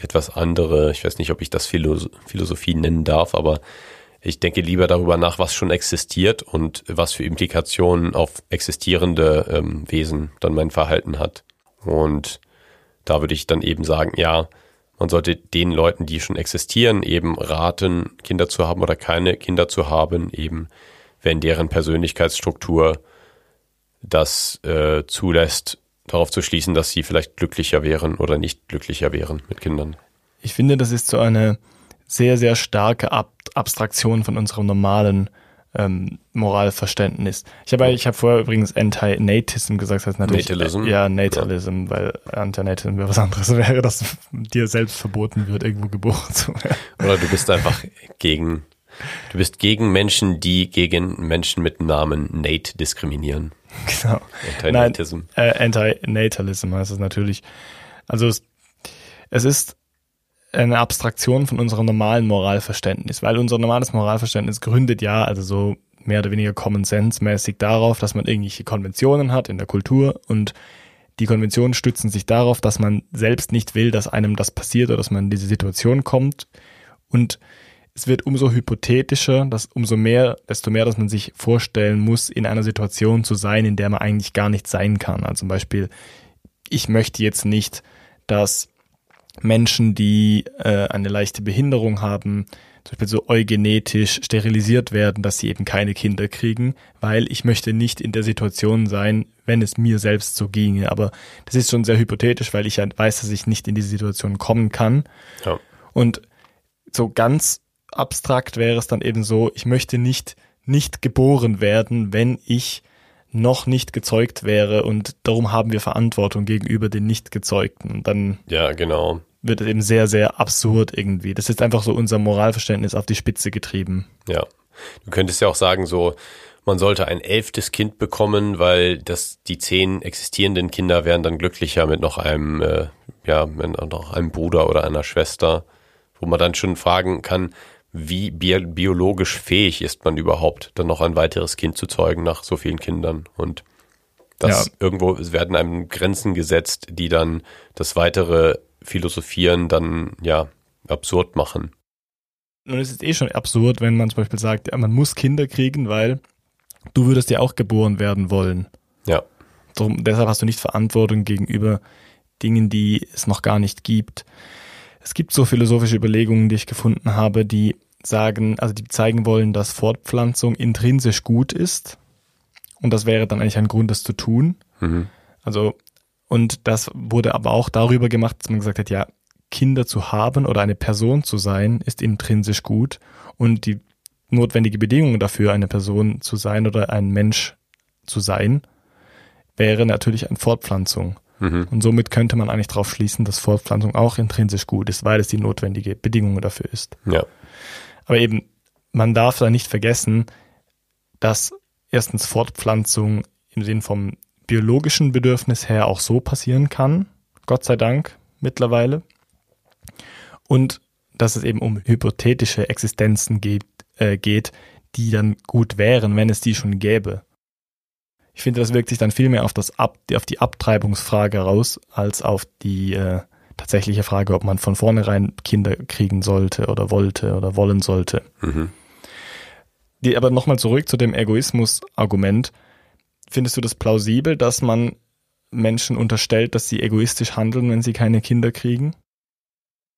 etwas andere, ich weiß nicht, ob ich das Philosophie nennen darf, aber ich denke lieber darüber nach, was schon existiert und was für Implikationen auf existierende ähm, Wesen dann mein Verhalten hat. Und da würde ich dann eben sagen, ja, man sollte den Leuten, die schon existieren, eben raten, Kinder zu haben oder keine Kinder zu haben, eben wenn deren Persönlichkeitsstruktur das äh, zulässt, darauf zu schließen, dass sie vielleicht glücklicher wären oder nicht glücklicher wären mit Kindern. Ich finde, das ist so eine sehr, sehr starke Ab Abstraktion von unserem normalen ähm, Moralverständnis. Ich habe ich hab vorher übrigens Anti-Natism gesagt, das heißt natürlich Natalism? ja Natalism, ja. weil Anti-Natism wäre was anderes wäre, dass dir selbst verboten wird, irgendwo geboren zu werden. Oder du bist einfach gegen du bist gegen Menschen, die gegen Menschen mit dem Namen Nate diskriminieren. Genau. Anti-Natism. Äh, Anti-Natalism heißt es natürlich. Also es, es ist eine Abstraktion von unserem normalen Moralverständnis, weil unser normales Moralverständnis gründet ja, also so mehr oder weniger Common Sense mäßig darauf, dass man irgendwelche Konventionen hat in der Kultur und die Konventionen stützen sich darauf, dass man selbst nicht will, dass einem das passiert oder dass man in diese Situation kommt und es wird umso hypothetischer, dass umso mehr, desto mehr, dass man sich vorstellen muss, in einer Situation zu sein, in der man eigentlich gar nicht sein kann. Also zum Beispiel, ich möchte jetzt nicht, dass Menschen, die äh, eine leichte Behinderung haben, zum Beispiel so eugenetisch sterilisiert werden, dass sie eben keine Kinder kriegen, weil ich möchte nicht in der Situation sein, wenn es mir selbst so ginge. Aber das ist schon sehr hypothetisch, weil ich ja weiß, dass ich nicht in diese Situation kommen kann. Ja. Und so ganz abstrakt wäre es dann eben so, ich möchte nicht nicht geboren werden, wenn ich noch nicht gezeugt wäre und darum haben wir Verantwortung gegenüber den nicht gezeugten. Und dann ja, genau. wird es eben sehr, sehr absurd irgendwie. Das ist einfach so unser Moralverständnis auf die Spitze getrieben. Ja. Du könntest ja auch sagen, so, man sollte ein elftes Kind bekommen, weil das die zehn existierenden Kinder wären dann glücklicher mit noch einem, äh, ja, mit noch einem Bruder oder einer Schwester, wo man dann schon fragen kann, wie bi biologisch fähig ist man überhaupt, dann noch ein weiteres Kind zu zeugen nach so vielen Kindern. Und das ja. irgendwo werden einem Grenzen gesetzt, die dann das weitere Philosophieren dann ja absurd machen. Nun ist es eh schon absurd, wenn man zum Beispiel sagt, ja, man muss Kinder kriegen, weil du würdest ja auch geboren werden wollen. Ja. Darum, deshalb hast du nicht Verantwortung gegenüber Dingen, die es noch gar nicht gibt. Es gibt so philosophische Überlegungen, die ich gefunden habe, die sagen, also die zeigen wollen, dass Fortpflanzung intrinsisch gut ist. Und das wäre dann eigentlich ein Grund, das zu tun. Mhm. Also, Und das wurde aber auch darüber gemacht, dass man gesagt hat, ja, Kinder zu haben oder eine Person zu sein, ist intrinsisch gut. Und die notwendige Bedingung dafür, eine Person zu sein oder ein Mensch zu sein, wäre natürlich eine Fortpflanzung. Mhm. Und somit könnte man eigentlich darauf schließen, dass Fortpflanzung auch intrinsisch gut ist, weil es die notwendige Bedingung dafür ist. Ja. Aber eben, man darf da nicht vergessen, dass erstens Fortpflanzung im Sinn vom biologischen Bedürfnis her auch so passieren kann, Gott sei Dank mittlerweile. Und dass es eben um hypothetische Existenzen geht, äh, geht, die dann gut wären, wenn es die schon gäbe. Ich finde, das wirkt sich dann viel mehr auf, das Ab auf die Abtreibungsfrage raus, als auf die äh, tatsächliche Frage, ob man von vornherein Kinder kriegen sollte oder wollte oder wollen sollte. Mhm. Die, aber nochmal zurück zu dem Egoismus-Argument. Findest du das plausibel, dass man Menschen unterstellt, dass sie egoistisch handeln, wenn sie keine Kinder kriegen?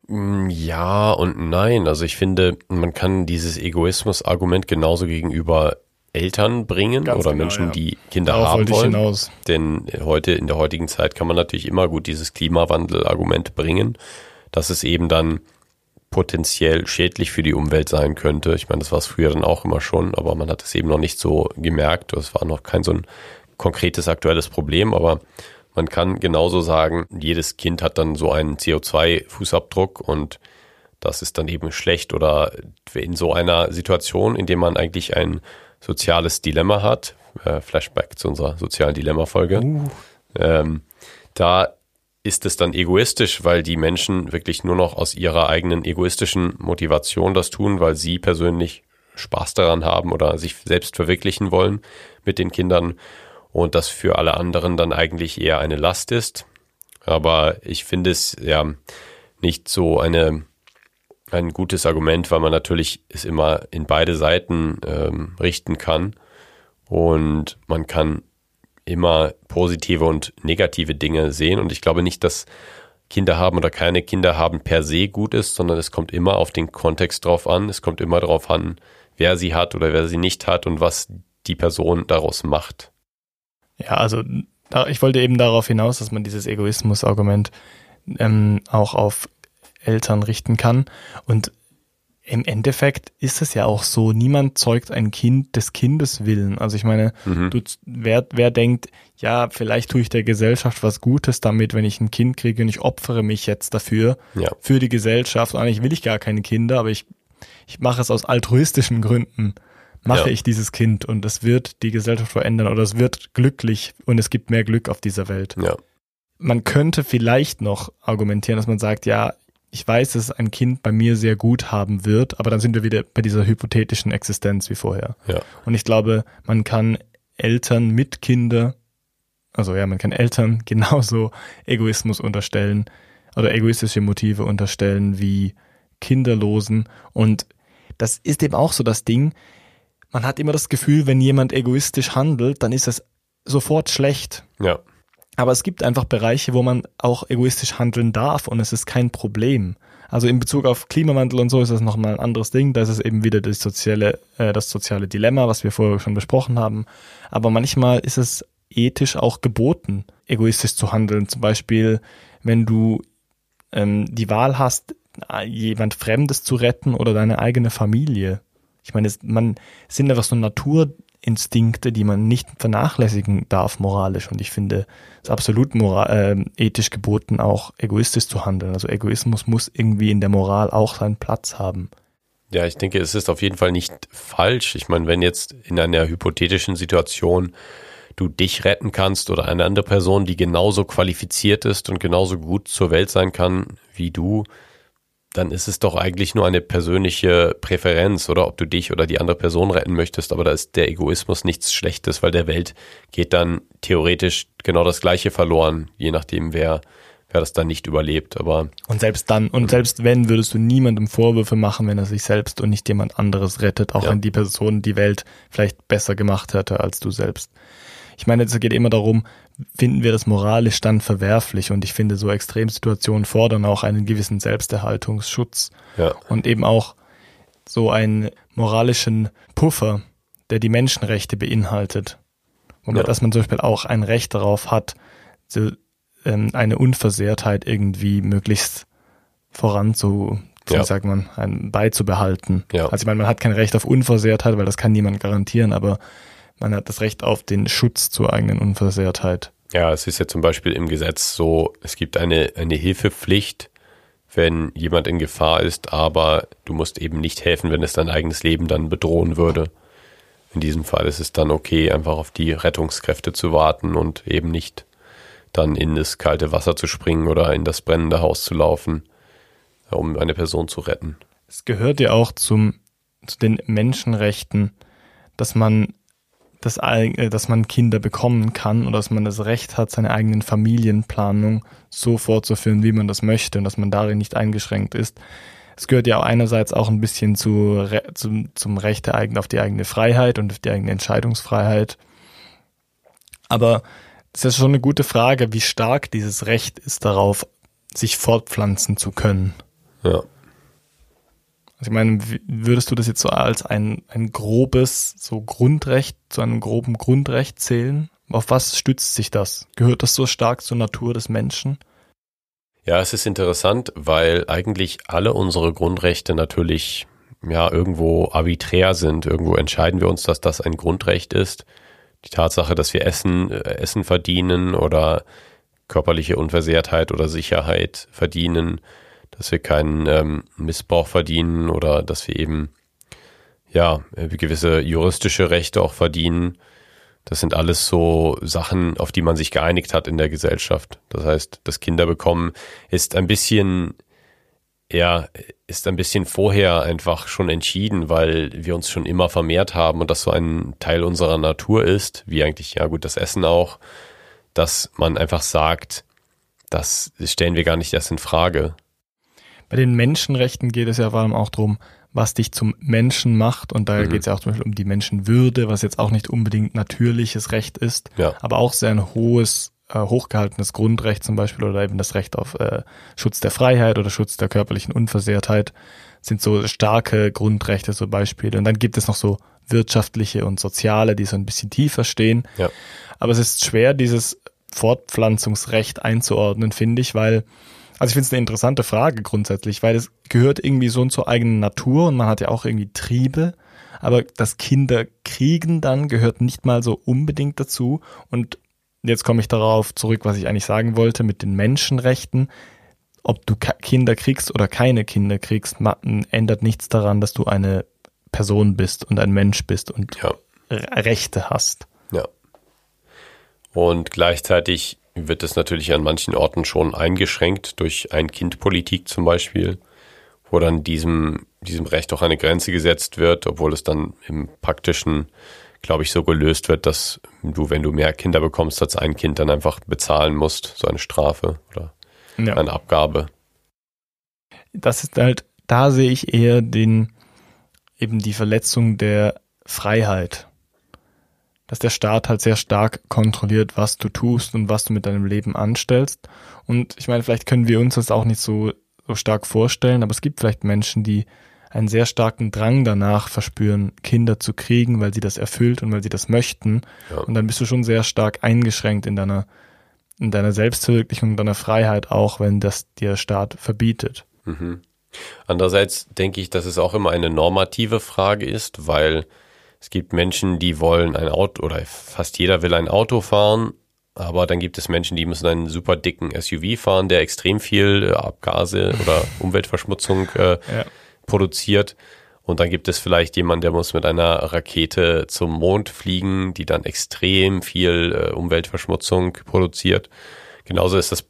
Mm, ja und nein. Also ich finde, man kann dieses Egoismus-Argument genauso gegenüber Eltern bringen Ganz oder genau, Menschen, ja. die Kinder Darauf haben wollen. Hinaus. Denn heute, in der heutigen Zeit kann man natürlich immer gut dieses Klimawandel-Argument bringen, dass es eben dann potenziell schädlich für die Umwelt sein könnte. Ich meine, das war es früher dann auch immer schon, aber man hat es eben noch nicht so gemerkt. Es war noch kein so ein konkretes aktuelles Problem, aber man kann genauso sagen, jedes Kind hat dann so einen CO2-Fußabdruck und das ist dann eben schlecht oder in so einer Situation, in der man eigentlich ein soziales Dilemma hat, äh, Flashback zu unserer sozialen Dilemma-Folge, uh. ähm, da ist es dann egoistisch, weil die Menschen wirklich nur noch aus ihrer eigenen egoistischen Motivation das tun, weil sie persönlich Spaß daran haben oder sich selbst verwirklichen wollen mit den Kindern und das für alle anderen dann eigentlich eher eine Last ist. Aber ich finde es ja nicht so eine ein gutes Argument, weil man natürlich es immer in beide Seiten ähm, richten kann. Und man kann immer positive und negative Dinge sehen. Und ich glaube nicht, dass Kinder haben oder keine Kinder haben per se gut ist, sondern es kommt immer auf den Kontext drauf an, es kommt immer darauf an, wer sie hat oder wer sie nicht hat und was die Person daraus macht. Ja, also ich wollte eben darauf hinaus, dass man dieses Egoismus-Argument ähm, auch auf Eltern richten kann. Und im Endeffekt ist es ja auch so, niemand zeugt ein Kind des Kindes willen. Also ich meine, mhm. du, wer, wer denkt, ja, vielleicht tue ich der Gesellschaft was Gutes damit, wenn ich ein Kind kriege und ich opfere mich jetzt dafür, ja. für die Gesellschaft. Und eigentlich will ich gar keine Kinder, aber ich, ich mache es aus altruistischen Gründen mache ja. ich dieses Kind und es wird die Gesellschaft verändern oder es wird glücklich und es gibt mehr Glück auf dieser Welt. Ja. Man könnte vielleicht noch argumentieren, dass man sagt, ja, ich weiß, dass ein Kind bei mir sehr gut haben wird, aber dann sind wir wieder bei dieser hypothetischen Existenz wie vorher. Ja. Und ich glaube, man kann Eltern mit Kinder, also ja, man kann Eltern genauso Egoismus unterstellen oder egoistische Motive unterstellen wie Kinderlosen. Und das ist eben auch so das Ding, man hat immer das Gefühl, wenn jemand egoistisch handelt, dann ist es sofort schlecht. Ja. Aber es gibt einfach Bereiche, wo man auch egoistisch handeln darf und es ist kein Problem. Also in Bezug auf Klimawandel und so ist das nochmal ein anderes Ding. Da ist es eben wieder das soziale, äh, das soziale Dilemma, was wir vorher schon besprochen haben. Aber manchmal ist es ethisch auch geboten, egoistisch zu handeln. Zum Beispiel, wenn du ähm, die Wahl hast, jemand Fremdes zu retten oder deine eigene Familie. Ich meine, es, man sind einfach so Naturinstinkte, die man nicht vernachlässigen darf moralisch. Und ich finde es absolut moral, äh, ethisch geboten, auch egoistisch zu handeln. Also Egoismus muss irgendwie in der Moral auch seinen Platz haben. Ja, ich denke, es ist auf jeden Fall nicht falsch. Ich meine, wenn jetzt in einer hypothetischen Situation du dich retten kannst oder eine andere Person, die genauso qualifiziert ist und genauso gut zur Welt sein kann wie du, dann ist es doch eigentlich nur eine persönliche Präferenz oder ob du dich oder die andere Person retten möchtest. Aber da ist der Egoismus nichts Schlechtes, weil der Welt geht dann theoretisch genau das Gleiche verloren, je nachdem, wer, wer das dann nicht überlebt. Aber und selbst dann und selbst wenn würdest du niemandem Vorwürfe machen, wenn er sich selbst und nicht jemand anderes rettet, auch ja. wenn die Person die Welt vielleicht besser gemacht hätte als du selbst. Ich meine, es geht immer darum, finden wir das moralisch dann verwerflich und ich finde, so Extremsituationen fordern auch einen gewissen Selbsterhaltungsschutz ja. und eben auch so einen moralischen Puffer, der die Menschenrechte beinhaltet. Womit, ja. dass man zum Beispiel auch ein Recht darauf hat, zu, ähm, eine Unversehrtheit irgendwie möglichst voran zu, Ja. sagt man, ein, beizubehalten. Ja. Also ich meine, man hat kein Recht auf Unversehrtheit, weil das kann niemand garantieren, aber man hat das Recht auf den Schutz zur eigenen Unversehrtheit. Ja, es ist ja zum Beispiel im Gesetz so, es gibt eine, eine Hilfepflicht, wenn jemand in Gefahr ist, aber du musst eben nicht helfen, wenn es dein eigenes Leben dann bedrohen würde. In diesem Fall ist es dann okay, einfach auf die Rettungskräfte zu warten und eben nicht dann in das kalte Wasser zu springen oder in das brennende Haus zu laufen, um eine Person zu retten. Es gehört ja auch zum, zu den Menschenrechten, dass man das, eig- äh, dass man Kinder bekommen kann oder dass man das Recht hat, seine eigenen Familienplanung so fortzuführen, wie man das möchte und dass man darin nicht eingeschränkt ist. Es gehört ja auch einerseits auch ein bisschen zu, zum, zum Recht der eigenen, auf die eigene Freiheit und auf die eigene Entscheidungsfreiheit. Aber es ist schon eine gute Frage, wie stark dieses Recht ist darauf, sich fortpflanzen zu können. Ja. Also ich meine, würdest du das jetzt so als ein, ein grobes, so Grundrecht, zu einem groben Grundrecht zählen? Auf was stützt sich das? Gehört das so stark zur Natur des Menschen? Ja, es ist interessant, weil eigentlich alle unsere Grundrechte natürlich ja irgendwo arbiträr sind. Irgendwo entscheiden wir uns, dass das ein Grundrecht ist. Die Tatsache, dass wir Essen, äh, Essen verdienen oder körperliche Unversehrtheit oder Sicherheit verdienen, dass wir keinen ähm, Missbrauch verdienen oder dass wir eben ja gewisse juristische Rechte auch verdienen. Das sind alles so Sachen, auf die man sich geeinigt hat in der Gesellschaft. Das heißt, das Kinderbekommen ist ein bisschen, ja, ist ein bisschen vorher einfach schon entschieden, weil wir uns schon immer vermehrt haben und das so ein Teil unserer Natur ist, wie eigentlich, ja gut, das Essen auch, dass man einfach sagt, das stellen wir gar nicht erst in Frage. Bei den Menschenrechten geht es ja vor allem auch darum, was dich zum Menschen macht. Und da Mhm. geht es ja auch zum Beispiel um die Menschenwürde, was jetzt auch nicht unbedingt natürliches Recht ist, Ja. aber auch sehr ein hohes, äh, hochgehaltenes Grundrecht zum Beispiel oder eben das Recht auf äh, Schutz der Freiheit oder Schutz der körperlichen Unversehrtheit sind so starke Grundrechte, so Beispiele. Und dann gibt es noch so wirtschaftliche und soziale, die so ein bisschen tiefer stehen. Ja. Aber es ist schwer, dieses Fortpflanzungsrecht einzuordnen, finde ich, weil, also ich finde es eine interessante Frage grundsätzlich, weil es gehört irgendwie so zur eigenen Natur und man hat ja auch irgendwie Triebe, aber das Kinder kriegen dann gehört nicht mal so unbedingt dazu und jetzt komme ich darauf zurück, was ich eigentlich sagen wollte mit den Menschenrechten. Ob du Kinder kriegst oder keine Kinder kriegst, ändert nichts daran, dass du eine Person bist und ein Mensch bist und Ja. Re- Rechte hast. Ja. Und gleichzeitig wird es natürlich an manchen Orten schon eingeschränkt durch Ein-Kind-Politik zum Beispiel, wo dann diesem, diesem Recht auch eine Grenze gesetzt wird, obwohl es dann im praktischen, glaube ich, so gelöst wird, dass du, wenn du mehr Kinder bekommst als ein Kind, dann einfach bezahlen musst, so eine Strafe oder Ja. eine Abgabe. das ist halt, da sehe ich eher den, eben die Verletzung der Freiheit. Dass der Staat halt sehr stark kontrolliert, was du tust und was du mit deinem Leben anstellst. Und ich meine, vielleicht können wir uns das auch nicht so, so stark vorstellen, aber es gibt vielleicht Menschen, die einen sehr starken Drang danach verspüren, Kinder zu kriegen, weil sie das erfüllt und weil sie das möchten. Ja. Und dann bist du schon sehr stark eingeschränkt in deiner, in deiner Selbstverwirklichung, in deiner Freiheit, auch wenn das der Staat verbietet. Mhm. Andererseits denke ich, dass es auch immer eine normative Frage ist, weil es gibt Menschen, die wollen ein Auto oder fast jeder will ein Auto fahren, aber dann gibt es Menschen, die müssen einen super dicken SUV fahren, der extrem viel äh, Abgase oder Umweltverschmutzung äh, Ja. produziert. Und dann gibt es vielleicht jemanden, der muss mit einer Rakete zum Mond fliegen, die dann extrem viel äh, Umweltverschmutzung produziert. Genauso ist das,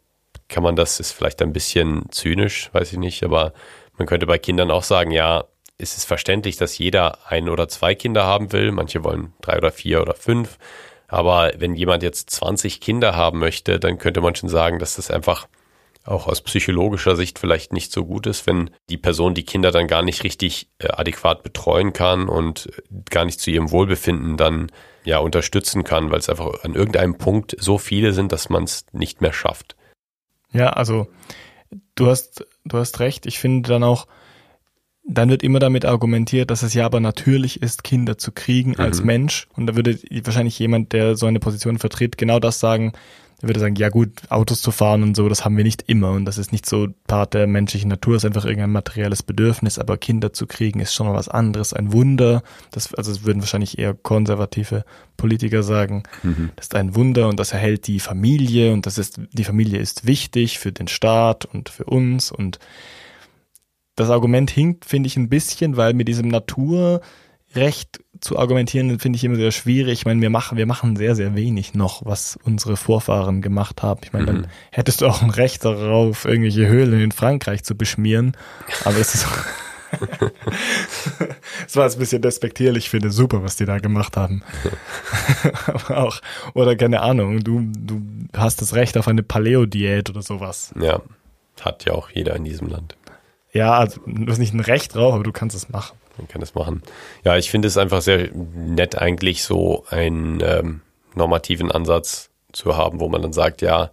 kann man das, ist vielleicht ein bisschen zynisch, weiß ich nicht, aber man könnte bei Kindern auch sagen, ja, es ist verständlich, dass jeder ein oder zwei Kinder haben will. Manche wollen drei oder vier oder fünf. Aber wenn jemand jetzt 20 Kinder haben möchte, dann könnte man schon sagen, dass das einfach auch aus psychologischer Sicht vielleicht nicht so gut ist, wenn die Person die Kinder dann gar nicht richtig äh, adäquat betreuen kann und äh, gar nicht zu ihrem Wohlbefinden dann ja unterstützen kann, weil es einfach an irgendeinem Punkt so viele sind, dass man es nicht mehr schafft. Ja, also du hast, du hast recht. Ich finde dann auch, dann wird immer damit argumentiert, dass es ja aber natürlich ist, Kinder zu kriegen mhm. als Mensch. Und da würde wahrscheinlich jemand, der so eine Position vertritt, genau das sagen. Er würde sagen, ja gut, Autos zu fahren und so, das haben wir nicht immer und das ist nicht so Part der menschlichen Natur, das ist einfach irgendein materielles Bedürfnis, aber Kinder zu kriegen ist schon mal was anderes, ein Wunder. Das, also das würden wahrscheinlich eher konservative Politiker sagen. Mhm. Das ist ein Wunder und das erhält die Familie und das ist, die Familie ist wichtig für den Staat und für uns und das Argument hinkt, finde ich, ein bisschen, weil mit diesem Naturrecht zu argumentieren, finde ich immer sehr schwierig. Ich meine, wir machen, wir machen sehr, sehr wenig noch, was unsere Vorfahren gemacht haben. Ich meine, mhm. dann hättest du auch ein Recht darauf, irgendwelche Höhlen in Frankreich zu beschmieren. Aber es ist, das war jetzt ein bisschen despektierlich, ich finde super, was die da gemacht haben. Aber auch, oder keine Ahnung, du, du hast das Recht auf eine Paleo-Diät oder sowas. Ja, hat ja auch jeder in diesem Land. Ja, also du hast nicht ein Recht drauf, aber du kannst es machen. Man kann es machen. Ja, ich finde es einfach sehr nett, eigentlich so einen ähm, normativen Ansatz zu haben, wo man dann sagt, ja,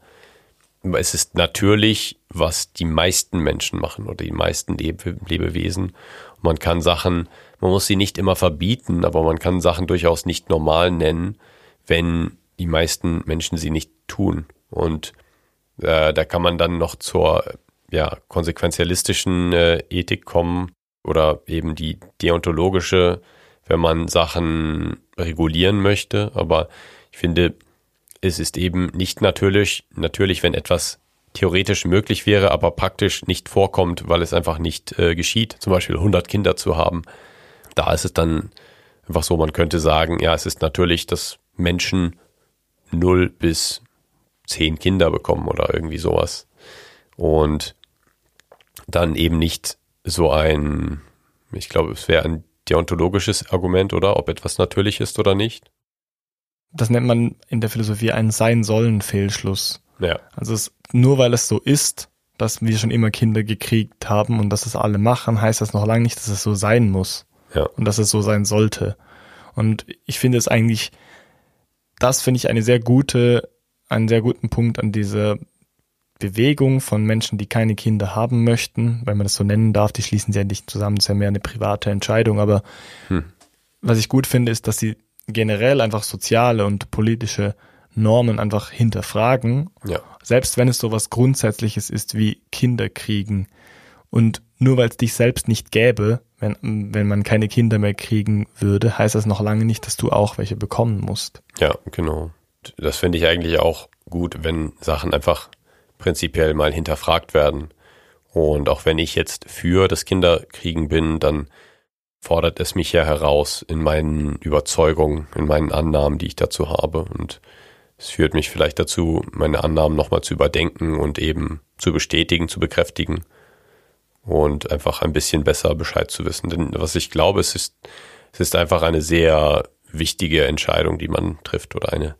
es ist natürlich, was die meisten Menschen machen oder die meisten Lebe Lebewesen. Man kann Sachen, man muss sie nicht immer verbieten, aber man kann Sachen durchaus nicht normal nennen, wenn die meisten Menschen sie nicht tun. Und äh, da kann man dann noch zur ja, konsequenzialistischen äh, Ethik kommen oder eben die deontologische, wenn man Sachen regulieren möchte. Aber ich finde, es ist eben nicht natürlich, natürlich, wenn etwas theoretisch möglich wäre, aber praktisch nicht vorkommt, weil es einfach nicht äh, geschieht. Zum Beispiel 100 Kinder zu haben. Da ist es dann einfach so, man könnte sagen, ja, es ist natürlich, dass Menschen 0 bis 10 Kinder bekommen oder irgendwie sowas. Und dann eben nicht so ein, ich glaube, es wäre ein deontologisches Argument, oder? Ob etwas natürlich ist oder nicht. Das nennt man in der Philosophie einen Sein-Sollen-Fehlschluss. Ja. Also es, nur weil es so ist, dass wir schon immer Kinder gekriegt haben und dass es alle machen, heißt das noch lange nicht, dass es so sein muss. Ja. Und dass es so sein sollte. Und ich finde es eigentlich, das finde ich eine sehr gute, einen sehr guten Punkt an dieser Bewegung von Menschen, die keine Kinder haben möchten, weil man das so nennen darf, die schließen sie ja nicht zusammen, das ist ja mehr eine private Entscheidung, aber hm. was ich gut finde, ist, dass sie generell einfach soziale und politische Normen einfach hinterfragen, ja. selbst wenn es so was Grundsätzliches ist wie Kinder kriegen. Und nur weil es dich selbst nicht gäbe, wenn, wenn man keine Kinder mehr kriegen würde, heißt das noch lange nicht, dass du auch welche bekommen musst. Ja, genau. Das finde ich eigentlich auch gut, wenn Sachen einfach prinzipiell mal hinterfragt werden. Und auch wenn ich jetzt für das Kinderkriegen bin, dann fordert es mich ja heraus in meinen Überzeugungen, in meinen Annahmen, die ich dazu habe. Und es führt mich vielleicht dazu, meine Annahmen nochmal zu überdenken und eben zu bestätigen, zu bekräftigen und einfach ein bisschen besser Bescheid zu wissen. Denn was ich glaube, es ist, es ist einfach eine sehr wichtige Entscheidung, die man trifft oder eine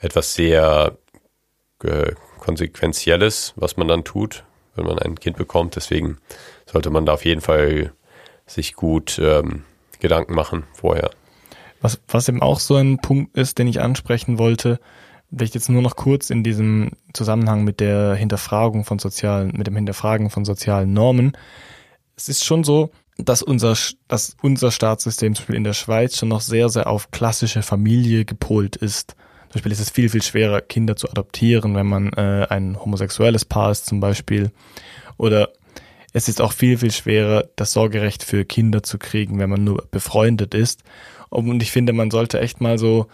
etwas sehr Konsequenzielles, was man dann tut, wenn man ein Kind bekommt. Deswegen sollte man da auf jeden Fall sich gut ähm, Gedanken machen vorher. Was, was eben auch so ein Punkt ist, den ich ansprechen wollte, vielleicht jetzt nur noch kurz in diesem Zusammenhang mit der Hinterfragung von sozialen, mit dem Hinterfragen von sozialen Normen. Es ist schon so, dass unser, dass unser Staatssystem zum Beispiel in der Schweiz schon noch sehr, sehr auf klassische Familie gepolt ist. Zum Beispiel ist es viel, viel schwerer, Kinder zu adoptieren, wenn man äh, ein homosexuelles Paar ist zum Beispiel. Oder es ist auch viel, viel schwerer, das Sorgerecht für Kinder zu kriegen, wenn man nur befreundet ist. Und ich finde, man sollte echt mal so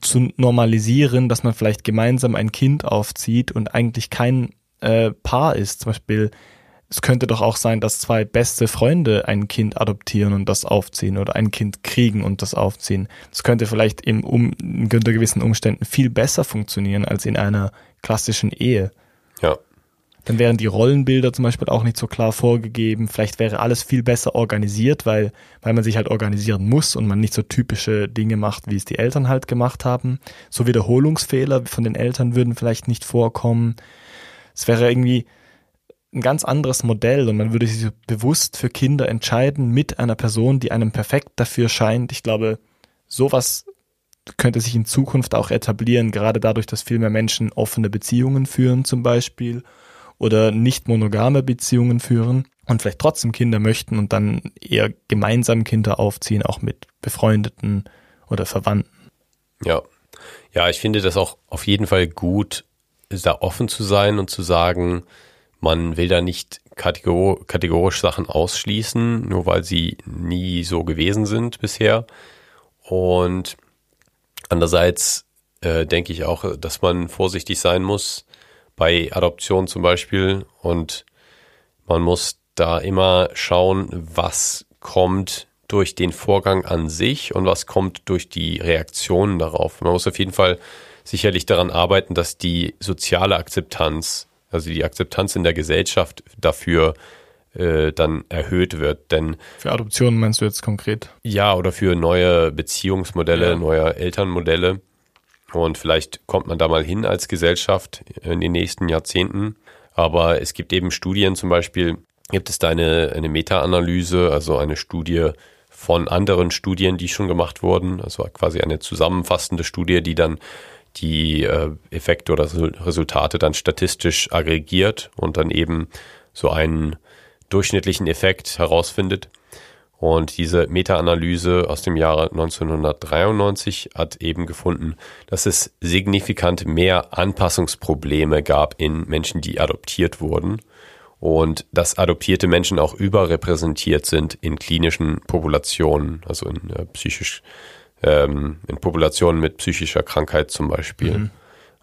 zu normalisieren, dass man vielleicht gemeinsam ein Kind aufzieht und eigentlich kein äh, Paar ist. Zum Beispiel es könnte doch auch sein, dass zwei beste Freunde ein Kind adoptieren und das aufziehen oder ein Kind kriegen und das aufziehen. Das könnte vielleicht im, um, unter gewissen Umständen viel besser funktionieren als in einer klassischen Ehe. Ja. Dann wären die Rollenbilder zum Beispiel auch nicht so klar vorgegeben. Vielleicht wäre alles viel besser organisiert, weil, weil man sich halt organisieren muss und man nicht so typische Dinge macht, wie es die Eltern halt gemacht haben. So Wiederholungsfehler von den Eltern würden vielleicht nicht vorkommen. Es wäre irgendwie, ein ganz anderes Modell und man würde sich bewusst für Kinder entscheiden mit einer Person, die einem perfekt dafür scheint. Ich glaube, sowas könnte sich in Zukunft auch etablieren, gerade dadurch, dass viel mehr Menschen offene Beziehungen führen zum Beispiel oder nicht monogame Beziehungen führen und vielleicht trotzdem Kinder möchten und dann eher gemeinsam Kinder aufziehen, auch mit befreundeten oder Verwandten. Ja. Ja, ich finde das auch auf jeden Fall gut, da offen zu sein und zu sagen, man will da nicht kategor kategorisch Sachen ausschließen, nur weil sie nie so gewesen sind bisher. Und andererseits äh, denke ich auch, dass man vorsichtig sein muss bei Adoption zum Beispiel und man muss da immer schauen, was kommt durch den Vorgang an sich und was kommt durch die Reaktionen darauf. Man muss auf jeden Fall sicherlich daran arbeiten, dass die soziale Akzeptanz, also die Akzeptanz in der Gesellschaft dafür äh, dann erhöht wird. Denn für Adoptionen meinst du jetzt konkret? Ja, oder für neue Beziehungsmodelle, ja. neue Elternmodelle. Und vielleicht kommt man da mal hin als Gesellschaft in den nächsten Jahrzehnten. Aber es gibt eben Studien, zum Beispiel gibt es da eine, eine Meta-Analyse, also eine Studie von anderen Studien, die schon gemacht wurden, also quasi eine zusammenfassende Studie, die dann die äh, Effekte oder Resultate dann statistisch aggregiert und dann eben so einen durchschnittlichen Effekt herausfindet. Und diese Meta-Analyse aus dem Jahre 1993 hat eben gefunden, dass es signifikant mehr Anpassungsprobleme gab in Menschen, die adoptiert wurden und dass adoptierte Menschen auch überrepräsentiert sind in klinischen Populationen, also in äh, psychisch ähm, in Populationen mit psychischer Krankheit zum Beispiel. Mhm.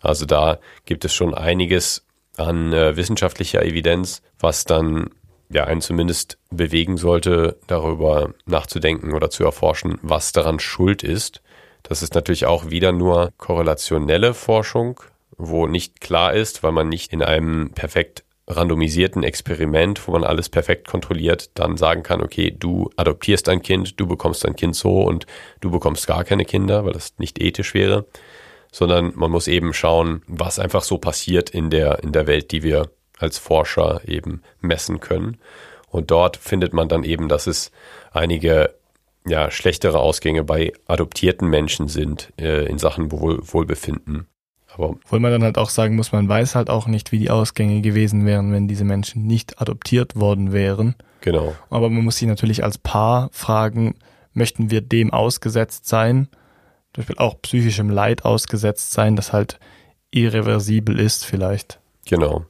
Also da gibt es schon einiges an äh, wissenschaftlicher Evidenz, was dann ja einen zumindest bewegen sollte, darüber nachzudenken oder zu erforschen, was daran schuld ist. Das ist natürlich auch wieder nur korrelationelle Forschung, wo nicht klar ist, weil man nicht in einem perfekt randomisierten Experiment, wo man alles perfekt kontrolliert, dann sagen kann, okay, du adoptierst ein Kind, du bekommst ein Kind so und du bekommst gar keine Kinder, weil das nicht ethisch wäre, sondern man muss eben schauen, was einfach so passiert in der, in der Welt, die wir als Forscher eben messen können. Und dort findet man dann eben, dass es einige ja, schlechtere Ausgänge bei adoptierten Menschen sind äh, in Sachen Wohl Wohlbefinden. Aber Obwohl man dann halt auch sagen muss, man weiß halt auch nicht, wie die Ausgänge gewesen wären, wenn diese Menschen nicht adoptiert worden wären. Genau. Aber man muss sich natürlich als Paar fragen, möchten wir dem ausgesetzt sein, zum Beispiel auch psychischem Leid ausgesetzt sein, das halt irreversibel ist vielleicht. Genau.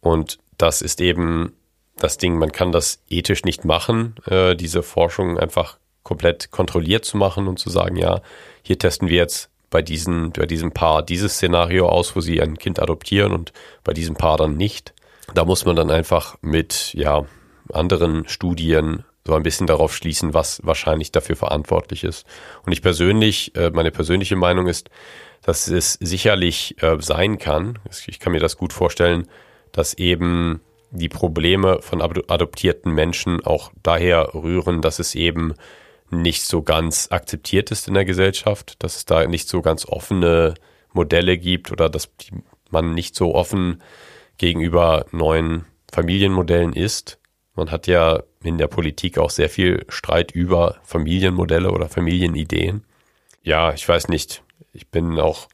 Und das ist eben das Ding, man kann das ethisch nicht machen, äh, diese Forschung einfach komplett kontrolliert zu machen und zu sagen, ja, hier testen wir jetzt bei, diesen, bei diesem Paar dieses Szenario aus, wo sie ein Kind adoptieren und bei diesem Paar dann nicht. Da muss man dann einfach mit ja, anderen Studien so ein bisschen darauf schließen, was wahrscheinlich dafür verantwortlich ist. Und ich persönlich, äh, meine persönliche Meinung ist, dass es sicherlich äh, sein kann, ich kann mir das gut vorstellen, dass eben die Probleme von adoptierten Menschen auch daher rühren, dass es eben nicht so ganz akzeptiert ist in der Gesellschaft, dass es da nicht so ganz offene Modelle gibt oder dass man nicht so offen gegenüber neuen Familienmodellen ist. Man hat ja in der Politik auch sehr viel Streit über Familienmodelle oder Familienideen. Ja, ich weiß nicht. Ich bin auch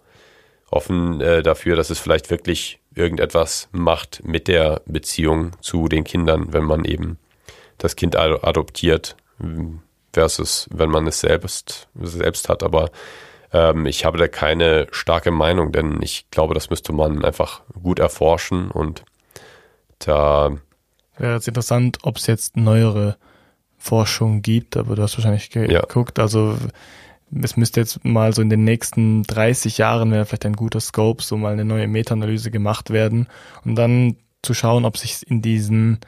offen äh, dafür, dass es vielleicht wirklich irgendetwas macht mit der Beziehung zu den Kindern, wenn man eben das Kind adoptiert versus wenn man es selbst, selbst hat. Aber ähm, ich habe da keine starke Meinung, denn ich glaube, das müsste man einfach gut erforschen und da wäre jetzt interessant, ob es jetzt neuere Forschung gibt, aber du hast wahrscheinlich geguckt. Ja. Also es müsste jetzt mal so in den nächsten 30 Jahren wäre vielleicht ein guter Scope, so mal eine neue Meta-Analyse gemacht werden und dann zu schauen, ob sich in diesen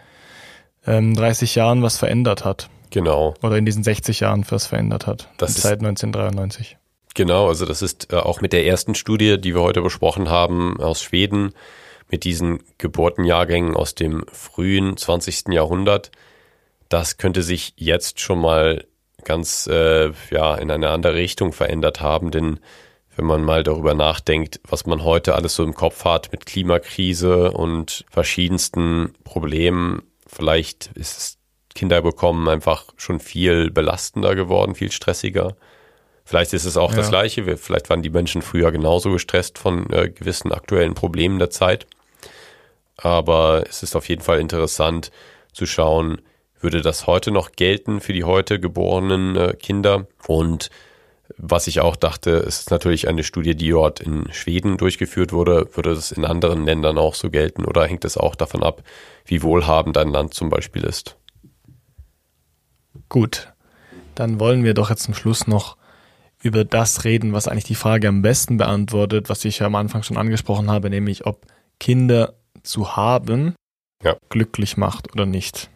ähm, 30 Jahren was verändert hat. Genau. Oder in diesen 60 Jahren was verändert hat. Das seit 1993. Genau, also das ist äh, auch mit der ersten Studie, die wir heute besprochen haben, aus Schweden, mit diesen Geburtenjahrgängen aus dem frühen 20. Jahrhundert. Das könnte sich jetzt schon mal ganz äh, ja in eine andere Richtung verändert haben, denn wenn man mal darüber nachdenkt, was man heute alles so im Kopf hat mit Klimakrise und verschiedensten Problemen, vielleicht ist es Kinder bekommen einfach schon viel belastender geworden, viel stressiger. Vielleicht ist es auch ja. das Gleiche. Vielleicht waren die Menschen früher genauso gestresst von äh, gewissen aktuellen Problemen der Zeit. aber es ist auf jeden Fall interessant zu schauen, würde das heute noch gelten für die heute geborenen äh, Kinder? Und was ich auch dachte, ist natürlich eine Studie, die dort in Schweden durchgeführt wurde. Würde das in anderen Ländern auch so gelten oder hängt es auch davon ab, wie wohlhabend ein Land zum Beispiel ist? Gut, dann wollen wir doch jetzt zum Schluss noch über das reden, was eigentlich die Frage am besten beantwortet, was ich ja am Anfang schon angesprochen habe, nämlich ob Kinder zu haben ja. glücklich macht oder nicht.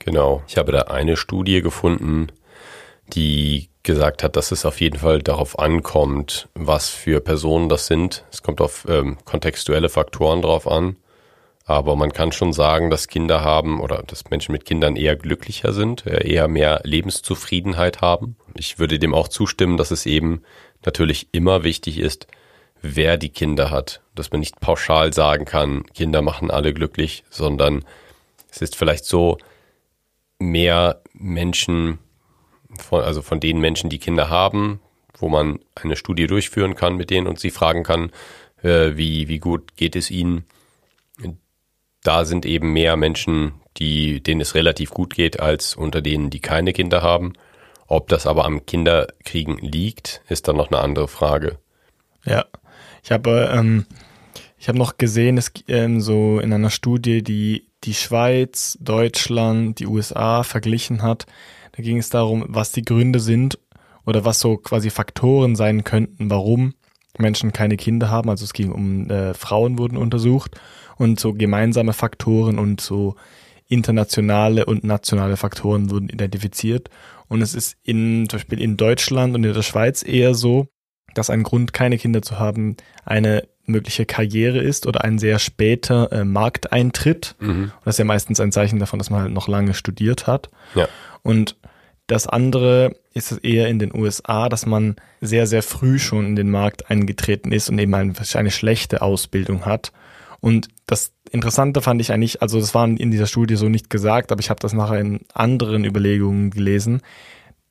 Genau. Ich habe da eine Studie gefunden, die gesagt hat, dass es auf jeden Fall darauf ankommt, was für Personen das sind. Es kommt auf ähm, kontextuelle Faktoren drauf an. Aber man kann schon sagen, dass Kinder haben oder dass Menschen mit Kindern eher glücklicher sind, äh, eher mehr Lebenszufriedenheit haben. Ich würde dem auch zustimmen, dass es eben natürlich immer wichtig ist, wer die Kinder hat. Dass man nicht pauschal sagen kann, Kinder machen alle glücklich, sondern es ist vielleicht so, mehr Menschen, von, also von den Menschen, die Kinder haben, wo man eine Studie durchführen kann mit denen und sie fragen kann, äh, wie, wie gut geht es ihnen. Da sind eben mehr Menschen, die, denen es relativ gut geht, als unter denen, die keine Kinder haben. Ob das aber am Kinderkriegen liegt, ist dann noch eine andere Frage. Ja, ich habe ähm, ich habe noch gesehen, es ähm, so in einer Studie, die die Schweiz, Deutschland, die USA verglichen hat. Da ging es darum, was die Gründe sind oder was so quasi Faktoren sein könnten, warum Menschen keine Kinder haben. Also es ging um äh, Frauen wurden untersucht und so gemeinsame Faktoren und so internationale und nationale Faktoren wurden identifiziert. Und es ist in, zum Beispiel in Deutschland und in der Schweiz eher so, dass ein Grund, keine Kinder zu haben, eine mögliche Karriere ist oder ein sehr später äh, Markteintritt. Mhm. Das ist ja meistens ein Zeichen davon, dass man halt noch lange studiert hat. Ja. Und das andere ist es eher in den USA, dass man sehr, sehr früh schon in den Markt eingetreten ist und eben eine, eine schlechte Ausbildung hat. Und das Interessante fand ich eigentlich, also das war in dieser Studie so nicht gesagt, aber ich habe das nachher in anderen Überlegungen gelesen,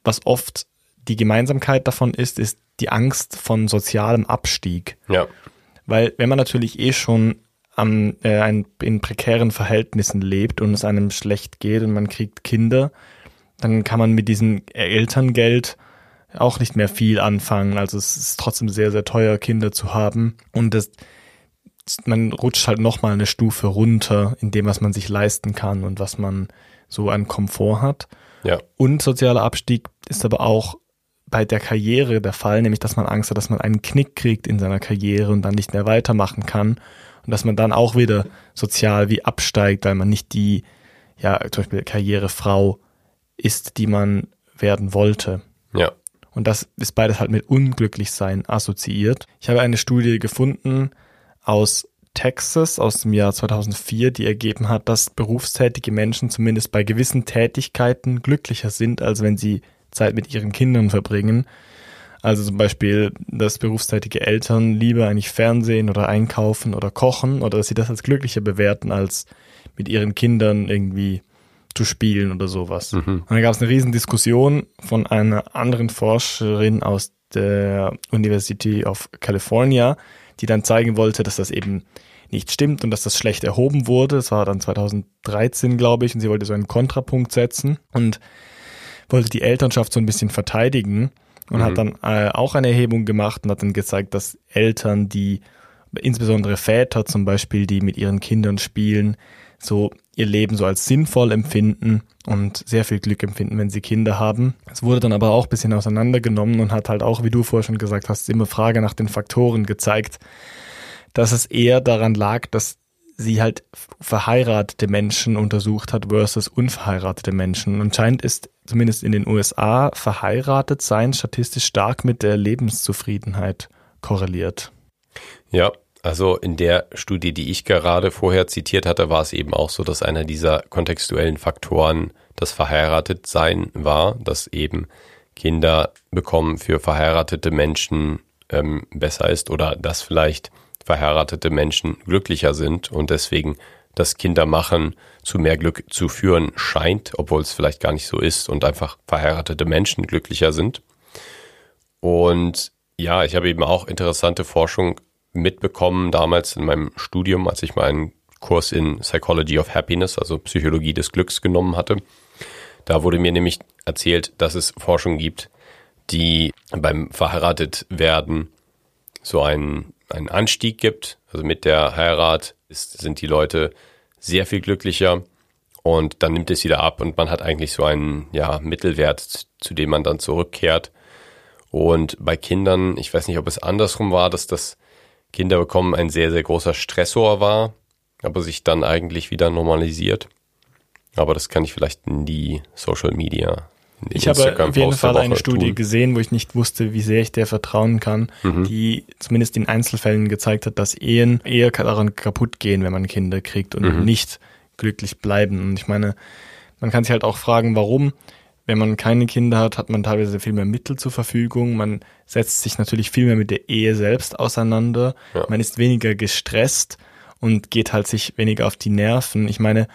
was oft die Gemeinsamkeit davon ist, ist die Angst von sozialem Abstieg. Ja. Weil wenn man natürlich eh schon am, äh, ein, in prekären Verhältnissen lebt und es einem schlecht geht und man kriegt Kinder, dann kann man mit diesem Elterngeld auch nicht mehr viel anfangen. Also es ist trotzdem sehr, sehr teuer, Kinder zu haben. Und das, man rutscht halt nochmal eine Stufe runter in dem, was man sich leisten kann und was man so an Komfort hat. Ja. Und sozialer Abstieg ist aber auch bei der Karriere der Fall, nämlich dass man Angst hat, dass man einen Knick kriegt in seiner Karriere und dann nicht mehr weitermachen kann und dass man dann auch wieder sozial wie absteigt, weil man nicht die, ja, zum Beispiel Karrierefrau ist, die man werden wollte. Ja. Und das ist beides halt mit Unglücklichsein assoziiert. Ich habe eine Studie gefunden aus Texas aus dem Jahr 2004, die ergeben hat, dass berufstätige Menschen zumindest bei gewissen Tätigkeiten glücklicher sind, als wenn sie Zeit mit ihren Kindern verbringen. Also zum Beispiel, dass berufstätige Eltern lieber eigentlich Fernsehen oder einkaufen oder kochen oder dass sie das als glücklicher bewerten, als mit ihren Kindern irgendwie zu spielen oder sowas. Mhm. Und dann gab es eine riesen Diskussion von einer anderen Forscherin aus der University of California, die dann zeigen wollte, dass das eben nicht stimmt und dass das schlecht erhoben wurde. Das war dann 2013, glaube ich, und sie wollte so einen Kontrapunkt setzen. Und wollte die Elternschaft so ein bisschen verteidigen und mhm. hat dann äh, auch eine Erhebung gemacht und hat dann gezeigt, dass Eltern, die insbesondere Väter zum Beispiel, die mit ihren Kindern spielen, so ihr Leben so als sinnvoll empfinden und sehr viel Glück empfinden, wenn sie Kinder haben. Es wurde dann aber auch bisschen auseinandergenommen und hat halt auch, wie du vorher schon gesagt hast, immer Frage nach den Faktoren gezeigt, dass es eher daran lag, dass sie halt verheiratete Menschen untersucht hat versus unverheiratete Menschen. Und scheint ist zumindest in den USA verheiratet sein statistisch stark mit der Lebenszufriedenheit korreliert. Ja, also in der Studie, die ich gerade vorher zitiert hatte, war es eben auch so, dass einer dieser kontextuellen Faktoren das Verheiratetsein war, dass eben Kinder bekommen für verheiratete Menschen ähm, besser ist oder dass vielleicht verheiratete Menschen glücklicher sind und deswegen das Kindermachen zu mehr Glück zu führen scheint, obwohl es vielleicht gar nicht so ist und einfach verheiratete Menschen glücklicher sind. Und ja, ich habe eben auch interessante Forschung mitbekommen damals in meinem Studium, als ich meinen Kurs in Psychology of Happiness, also Psychologie des Glücks genommen hatte. Da wurde mir nämlich erzählt, dass es Forschung gibt, die beim verheiratet werden so einen, einen Anstieg gibt. Also mit der Heirat ist, sind die Leute sehr viel glücklicher und dann nimmt es wieder ab und man hat eigentlich so einen ja, Mittelwert, zu dem man dann zurückkehrt. Und bei Kindern, ich weiß nicht, ob es andersrum war, dass das Kinder bekommen ein sehr, sehr großer Stressor war, aber sich dann eigentlich wieder normalisiert. Aber das kann ich vielleicht in die Social Media. In ich habe auf jeden Fall eine Studie tun. gesehen, wo ich nicht wusste, wie sehr ich der vertrauen kann, mhm. die zumindest in Einzelfällen gezeigt hat, dass Ehen eher daran kaputt gehen, wenn man Kinder kriegt und mhm. nicht glücklich bleiben. Und ich meine, man kann sich halt auch fragen, warum. Wenn man keine Kinder hat, hat man teilweise viel mehr Mittel zur Verfügung. Man setzt sich natürlich viel mehr mit der Ehe selbst auseinander. Ja. Man ist weniger gestresst und geht halt sich weniger auf die Nerven. Ich meine,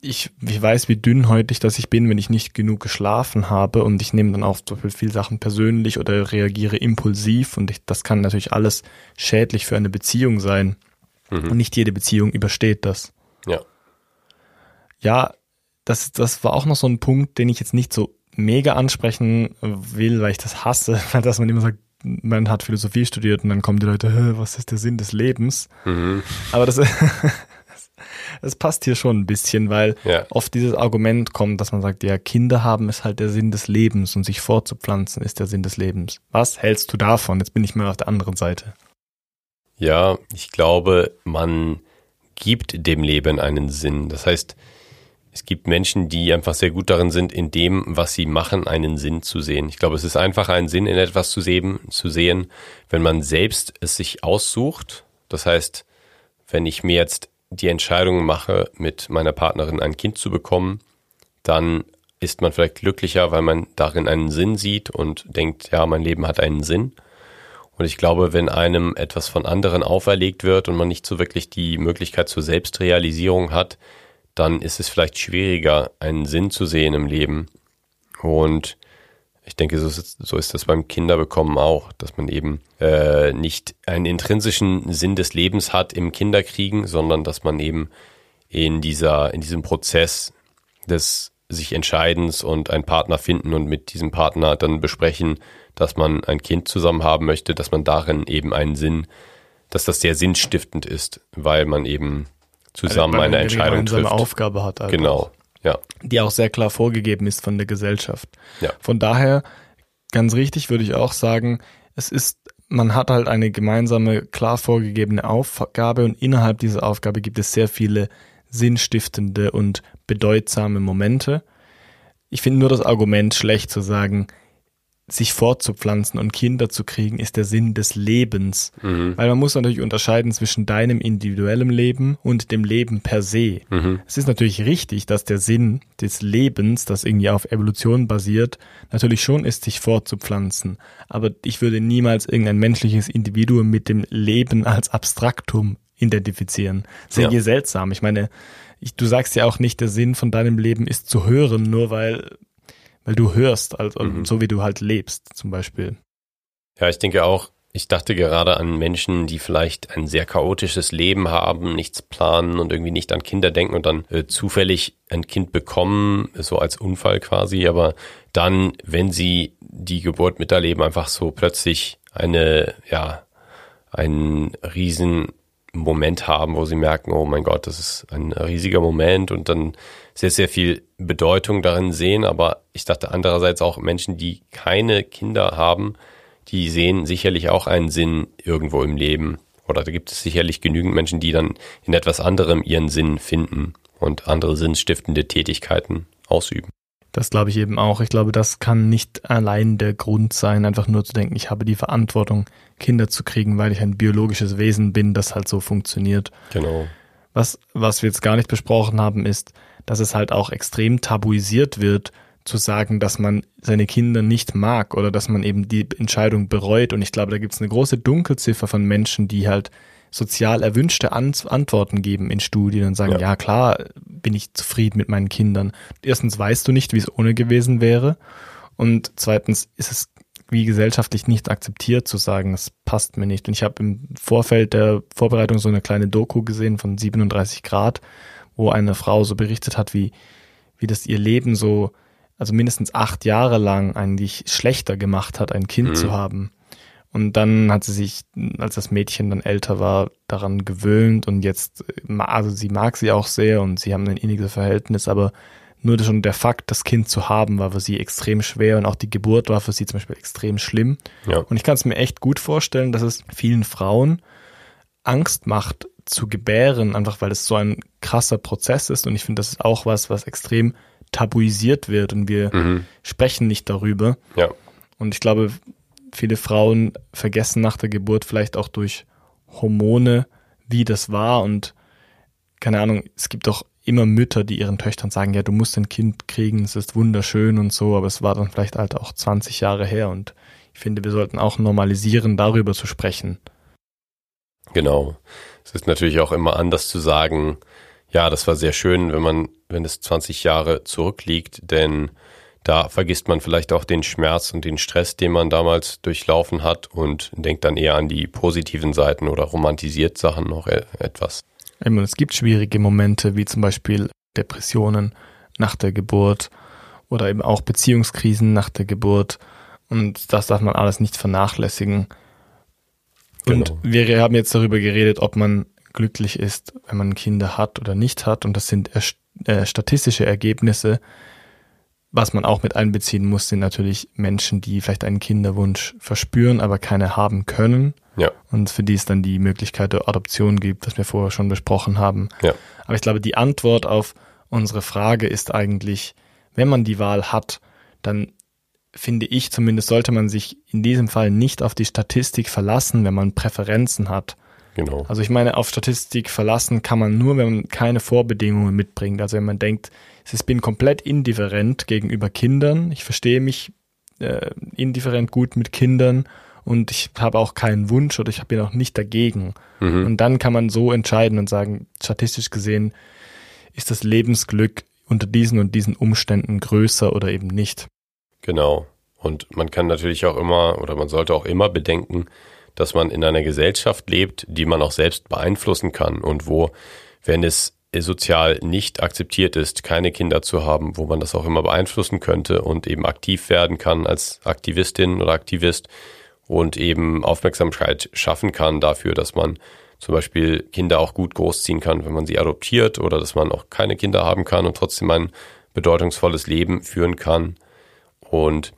ich, ich weiß, wie dünnhäutig das ich bin, wenn ich nicht genug geschlafen habe und ich nehme dann auch so viel Sachen persönlich oder reagiere impulsiv und ich, das kann natürlich alles schädlich für eine Beziehung sein. Mhm. Und nicht jede Beziehung übersteht das. Ja. Ja, das, das war auch noch so ein Punkt, den ich jetzt nicht so mega ansprechen will, weil ich das hasse, dass man immer sagt, man hat Philosophie studiert und dann kommen die Leute, was ist der Sinn des Lebens? Mhm. Aber das, das passt hier schon ein bisschen, weil ja. oft dieses Argument kommt, dass man sagt, ja, Kinder haben ist halt der Sinn des Lebens und sich fortzupflanzen ist der Sinn des Lebens. Was hältst du davon? Jetzt bin ich mal auf der anderen Seite. Ja, ich glaube, man gibt dem Leben einen Sinn. Das heißt, es gibt Menschen, die einfach sehr gut darin sind, in dem, was sie machen, einen Sinn zu sehen. Ich glaube, es ist einfach einen Sinn in etwas zu sehen, zu sehen, wenn man selbst es sich aussucht. Das heißt, wenn ich mir jetzt die Entscheidung mache, mit meiner Partnerin ein Kind zu bekommen, dann ist man vielleicht glücklicher, weil man darin einen Sinn sieht und denkt, ja, mein Leben hat einen Sinn. Und ich glaube, wenn einem etwas von anderen auferlegt wird und man nicht so wirklich die Möglichkeit zur Selbstrealisierung hat, dann ist es vielleicht schwieriger, einen Sinn zu sehen im Leben. Und ich denke, so ist, so ist das beim Kinderbekommen auch, dass man eben äh, nicht einen intrinsischen Sinn des Lebens hat im Kinderkriegen, sondern dass man eben in dieser, in diesem Prozess des sich Entscheidens und einen Partner finden und mit diesem Partner dann besprechen, dass man ein Kind zusammen haben möchte, dass man darin eben einen Sinn, dass das sehr sinnstiftend ist, weil man eben zusammen eine, eine Entscheidung trifft. Aufgabe hat. Also genau, ja. Die auch sehr klar vorgegeben ist von der Gesellschaft. Ja. Von daher, ganz richtig würde ich auch sagen, es ist, man hat halt eine gemeinsame, klar vorgegebene Aufgabe und innerhalb dieser Aufgabe gibt es sehr viele sinnstiftende und bedeutsame Momente. Ich finde nur das Argument schlecht zu sagen, sich fortzupflanzen und Kinder zu kriegen, ist der Sinn des Lebens. Mhm. Weil man muss natürlich unterscheiden zwischen deinem individuellen Leben und dem Leben per se. Mhm. Es ist natürlich richtig, dass der Sinn des Lebens, das irgendwie auf Evolution basiert, natürlich schon ist, sich fortzupflanzen. Aber ich würde niemals irgendein menschliches Individuum mit dem Leben als Abstraktum identifizieren. Sehr ja. seltsam. Ich meine, ich, du sagst ja auch nicht, der Sinn von deinem Leben ist zu hören, nur weil weil du hörst, also mhm. so wie du halt lebst, zum Beispiel. Ja, ich denke auch, ich dachte gerade an Menschen, die vielleicht ein sehr chaotisches Leben haben, nichts planen und irgendwie nicht an Kinder denken und dann äh, zufällig ein Kind bekommen, so als Unfall quasi, aber dann, wenn sie die Geburt miterleben, einfach so plötzlich eine, ja, einen riesen Moment haben, wo sie merken, oh mein Gott, das ist ein riesiger Moment und dann sehr, sehr viel Bedeutung darin sehen. Aber ich dachte andererseits auch Menschen, die keine Kinder haben, die sehen sicherlich auch einen Sinn irgendwo im Leben. Oder da gibt es sicherlich genügend Menschen, die dann in etwas anderem ihren Sinn finden und andere sinnstiftende Tätigkeiten ausüben. Das glaube ich eben auch. Ich glaube, das kann nicht allein der Grund sein, einfach nur zu denken, ich habe die Verantwortung, Kinder zu kriegen, weil ich ein biologisches Wesen bin, das halt so funktioniert. Genau. Was, was wir jetzt gar nicht besprochen haben, ist, dass es halt auch extrem tabuisiert wird, zu sagen, dass man seine Kinder nicht mag oder dass man eben die Entscheidung bereut. Und ich glaube, da gibt es eine große Dunkelziffer von Menschen, die halt sozial erwünschte Antworten geben in Studien und sagen, ja. ja. klar, bin ich zufrieden mit meinen Kindern. Erstens weißt du nicht, wie es ohne gewesen wäre. Und zweitens ist es wie gesellschaftlich nicht akzeptiert zu sagen, es passt mir nicht. Und ich habe im Vorfeld der Vorbereitung so eine kleine Doku gesehen von 37 Grad, wo eine Frau so berichtet hat, wie, wie das ihr Leben so, also mindestens acht Jahre lang eigentlich schlechter gemacht hat, ein Kind mhm. zu haben. Und dann hat sie sich, als das Mädchen dann älter war, daran gewöhnt und jetzt, also sie mag sie auch sehr und sie haben ein inniges Verhältnis, aber nur schon der Fakt, das Kind zu haben, war für sie extrem schwer und auch die Geburt war für sie zum Beispiel extrem schlimm. Ja. Und ich kann es mir echt gut vorstellen, dass es vielen Frauen Angst macht zu gebären, einfach weil es so ein krasser Prozess ist. Und ich finde, das ist auch was, was extrem tabuisiert wird und wir mhm. sprechen nicht darüber. Ja. Und ich glaube, viele Frauen vergessen nach der Geburt vielleicht auch durch Hormone, wie das war und keine Ahnung, es gibt doch immer Mütter, die ihren Töchtern sagen, ja, du musst ein Kind kriegen, es ist wunderschön und so, aber es war dann vielleicht halt auch 20 Jahre her und ich finde, wir sollten auch normalisieren, darüber zu sprechen. Genau. Es ist natürlich auch immer anders zu sagen, ja, das war sehr schön, wenn man, wenn es 20 Jahre zurückliegt, denn da vergisst man vielleicht auch den Schmerz und den Stress, den man damals durchlaufen hat und denkt dann eher an die positiven Seiten oder romantisiert Sachen noch e-, etwas. Es gibt schwierige Momente, wie zum Beispiel Depressionen nach der Geburt oder eben auch Beziehungskrisen nach der Geburt. Und das darf man alles nicht vernachlässigen. Genau. Und wir haben jetzt darüber geredet, ob man glücklich ist, wenn man Kinder hat oder nicht hat. Und das sind äh, statistische Ergebnisse. Was man auch mit einbeziehen muss, sind natürlich Menschen, die vielleicht einen Kinderwunsch verspüren, aber keine haben können. Ja. Und für die es dann die Möglichkeit der Adoption gibt, das wir vorher schon besprochen haben. Ja. Aber ich glaube, die Antwort auf unsere Frage ist eigentlich, wenn man die Wahl hat, dann finde ich zumindest, sollte man sich in diesem Fall nicht auf die Statistik verlassen, wenn man Präferenzen hat. Genau. Also ich meine, auf Statistik verlassen kann man nur, wenn man keine Vorbedingungen mitbringt. Also wenn man denkt, ich bin komplett indifferent gegenüber Kindern, ich verstehe mich äh, indifferent gut mit Kindern und ich habe auch keinen Wunsch oder ich bin auch nicht dagegen. Mhm. Und dann kann man so entscheiden und sagen, statistisch gesehen ist das Lebensglück unter diesen und diesen Umständen größer oder eben nicht. Genau. Und man kann natürlich auch immer oder man sollte auch immer bedenken, dass man in einer Gesellschaft lebt, die man auch selbst beeinflussen kann und wo, wenn es sozial nicht akzeptiert ist, keine Kinder zu haben, wo man das auch immer beeinflussen könnte und eben aktiv werden kann als Aktivistin oder Aktivist, und eben Aufmerksamkeit schaffen kann dafür, dass man zum Beispiel Kinder auch gut großziehen kann, wenn man sie adoptiert oder dass man auch keine Kinder haben kann und trotzdem ein bedeutungsvolles Leben führen kann und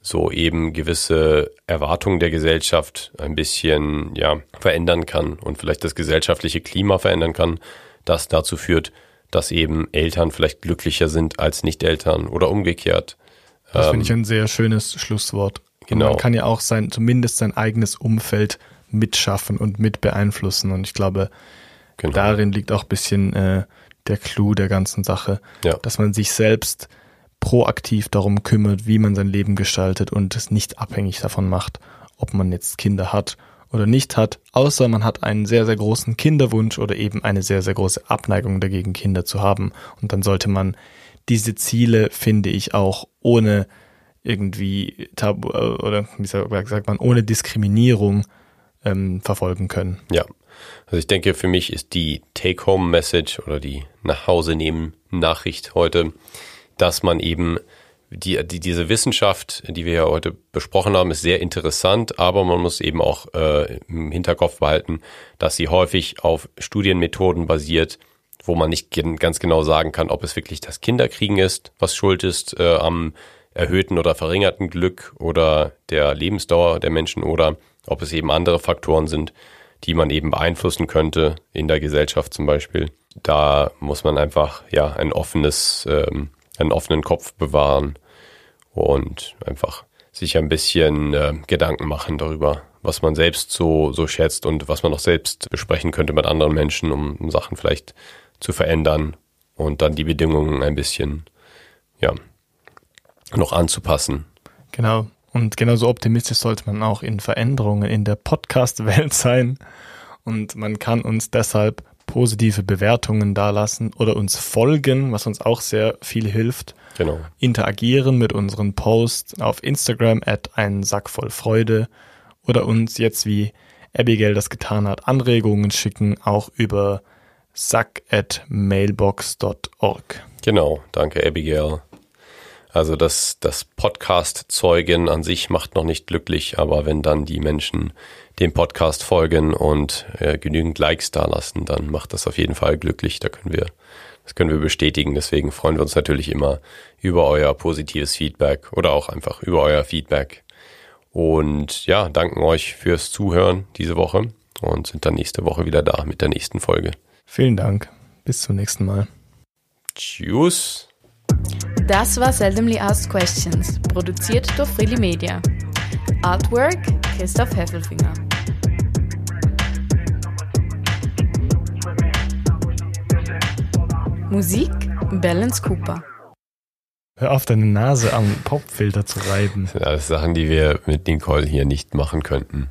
so eben gewisse Erwartungen der Gesellschaft ein bisschen ja verändern kann und vielleicht das gesellschaftliche Klima verändern kann, das dazu führt, dass eben Eltern vielleicht glücklicher sind als Nicht-Eltern oder umgekehrt. Das finde ich ähm, ein sehr schönes Schlusswort. Genau. man kann ja auch sein, zumindest sein eigenes Umfeld mitschaffen und mit beeinflussen. Und ich glaube, genau. darin liegt auch ein bisschen äh, der Clou der ganzen Sache, ja. dass man sich selbst proaktiv darum kümmert, wie man sein Leben gestaltet und es nicht abhängig davon macht, ob man jetzt Kinder hat oder nicht hat, außer man hat einen sehr, sehr großen Kinderwunsch oder eben eine sehr, sehr große Abneigung dagegen, Kinder zu haben. Und dann sollte man diese Ziele, finde ich, auch ohne irgendwie tabu äh, oder wie sagt man, ohne Diskriminierung ähm, verfolgen können. Ja. Also ich denke, für mich ist die Take-Home-Message oder die nach Hause nehmen Nachricht heute, dass man eben die, die, diese Wissenschaft, die wir ja heute besprochen haben, ist sehr interessant, aber man muss eben auch äh, im Hinterkopf behalten, dass sie häufig auf Studienmethoden basiert, wo man nicht ganz genau sagen kann, ob es wirklich das Kinderkriegen ist, was schuld ist äh, am erhöhten oder verringerten Glück oder der Lebensdauer der Menschen oder ob es eben andere Faktoren sind, die man eben beeinflussen könnte in der Gesellschaft zum Beispiel. Da muss man einfach ja ein offenes, ähm, einen offenen Kopf bewahren und einfach sich ein bisschen äh, Gedanken machen darüber, was man selbst so, so schätzt und was man auch selbst besprechen könnte mit anderen Menschen, um, um Sachen vielleicht zu verändern und dann die Bedingungen ein bisschen, ja, noch anzupassen. Genau. Und genauso optimistisch sollte man auch in Veränderungen in der Podcast-Welt sein. Und man kann uns deshalb positive Bewertungen dalassen oder uns folgen, was uns auch sehr viel hilft. Genau. interagieren mit unseren Posts auf Instagram at einen Sack voll Freude oder uns jetzt wie Abigail das getan hat, Anregungen schicken, auch über sack at mailbox.org. Genau, danke Abigail. Also das, das Podcast-Zeugen an sich macht noch nicht glücklich, aber wenn dann die Menschen dem Podcast folgen und äh, genügend Likes da lassen, dann macht das auf jeden Fall glücklich. Da können wir, das können wir bestätigen. Deswegen freuen wir uns natürlich immer über euer positives Feedback oder auch einfach über euer Feedback. Und ja, danken euch fürs Zuhören diese Woche und sind dann nächste Woche wieder da mit der nächsten Folge. Vielen Dank. Bis zum nächsten Mal. Tschüss. Das war Seldomly Asked Questions, produziert durch Freely Media. Artwork Christoph Heffelfinger. Musik Balance Cooper. Hör auf, deine Nase am Popfilter zu reiben. Das sind alles Sachen, die wir mit Nicole hier nicht machen könnten.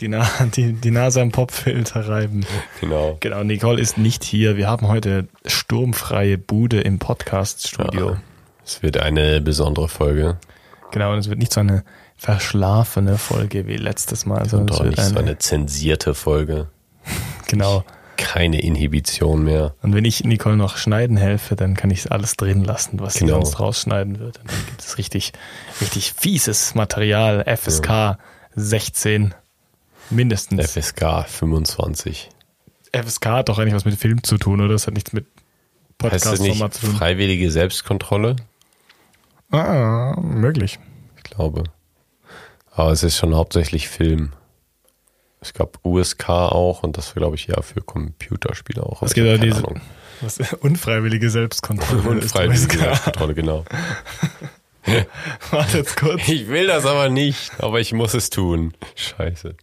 Die, Na die, die Nase am Popfilter reiben. Genau. Genau, Nicole ist nicht hier. Wir haben heute sturmfreie Bude im Podcast-Studio. Ja. Es wird eine besondere Folge. Genau, und es wird nicht so eine verschlafene Folge wie letztes Mal, Und sondern es auch wird nicht so eine, eine zensierte Folge. genau. Keine Inhibition mehr. Und wenn ich Nicole noch schneiden helfe, dann kann ich alles drin lassen, was sie Genau. sonst rausschneiden wird. Und dann gibt es richtig, richtig fieses Material, FSK 16 mindestens. FSK 25. FSK hat doch eigentlich was mit Film zu tun, oder? Das hat nichts mit Heißt das nicht Podcast-Format zu tun. freiwillige Selbstkontrolle? Ah, möglich. Ich glaube. Aber es ist schon hauptsächlich Film. Es gab USK auch und das glaube ich ja für Computerspiele auch. Es hab keine diese was, unfreiwillige Selbstkontrolle. Unfreiwillige ist USK. Selbstkontrolle, genau. Warte jetzt kurz. Ich will das aber nicht, aber ich muss es tun. Scheiße.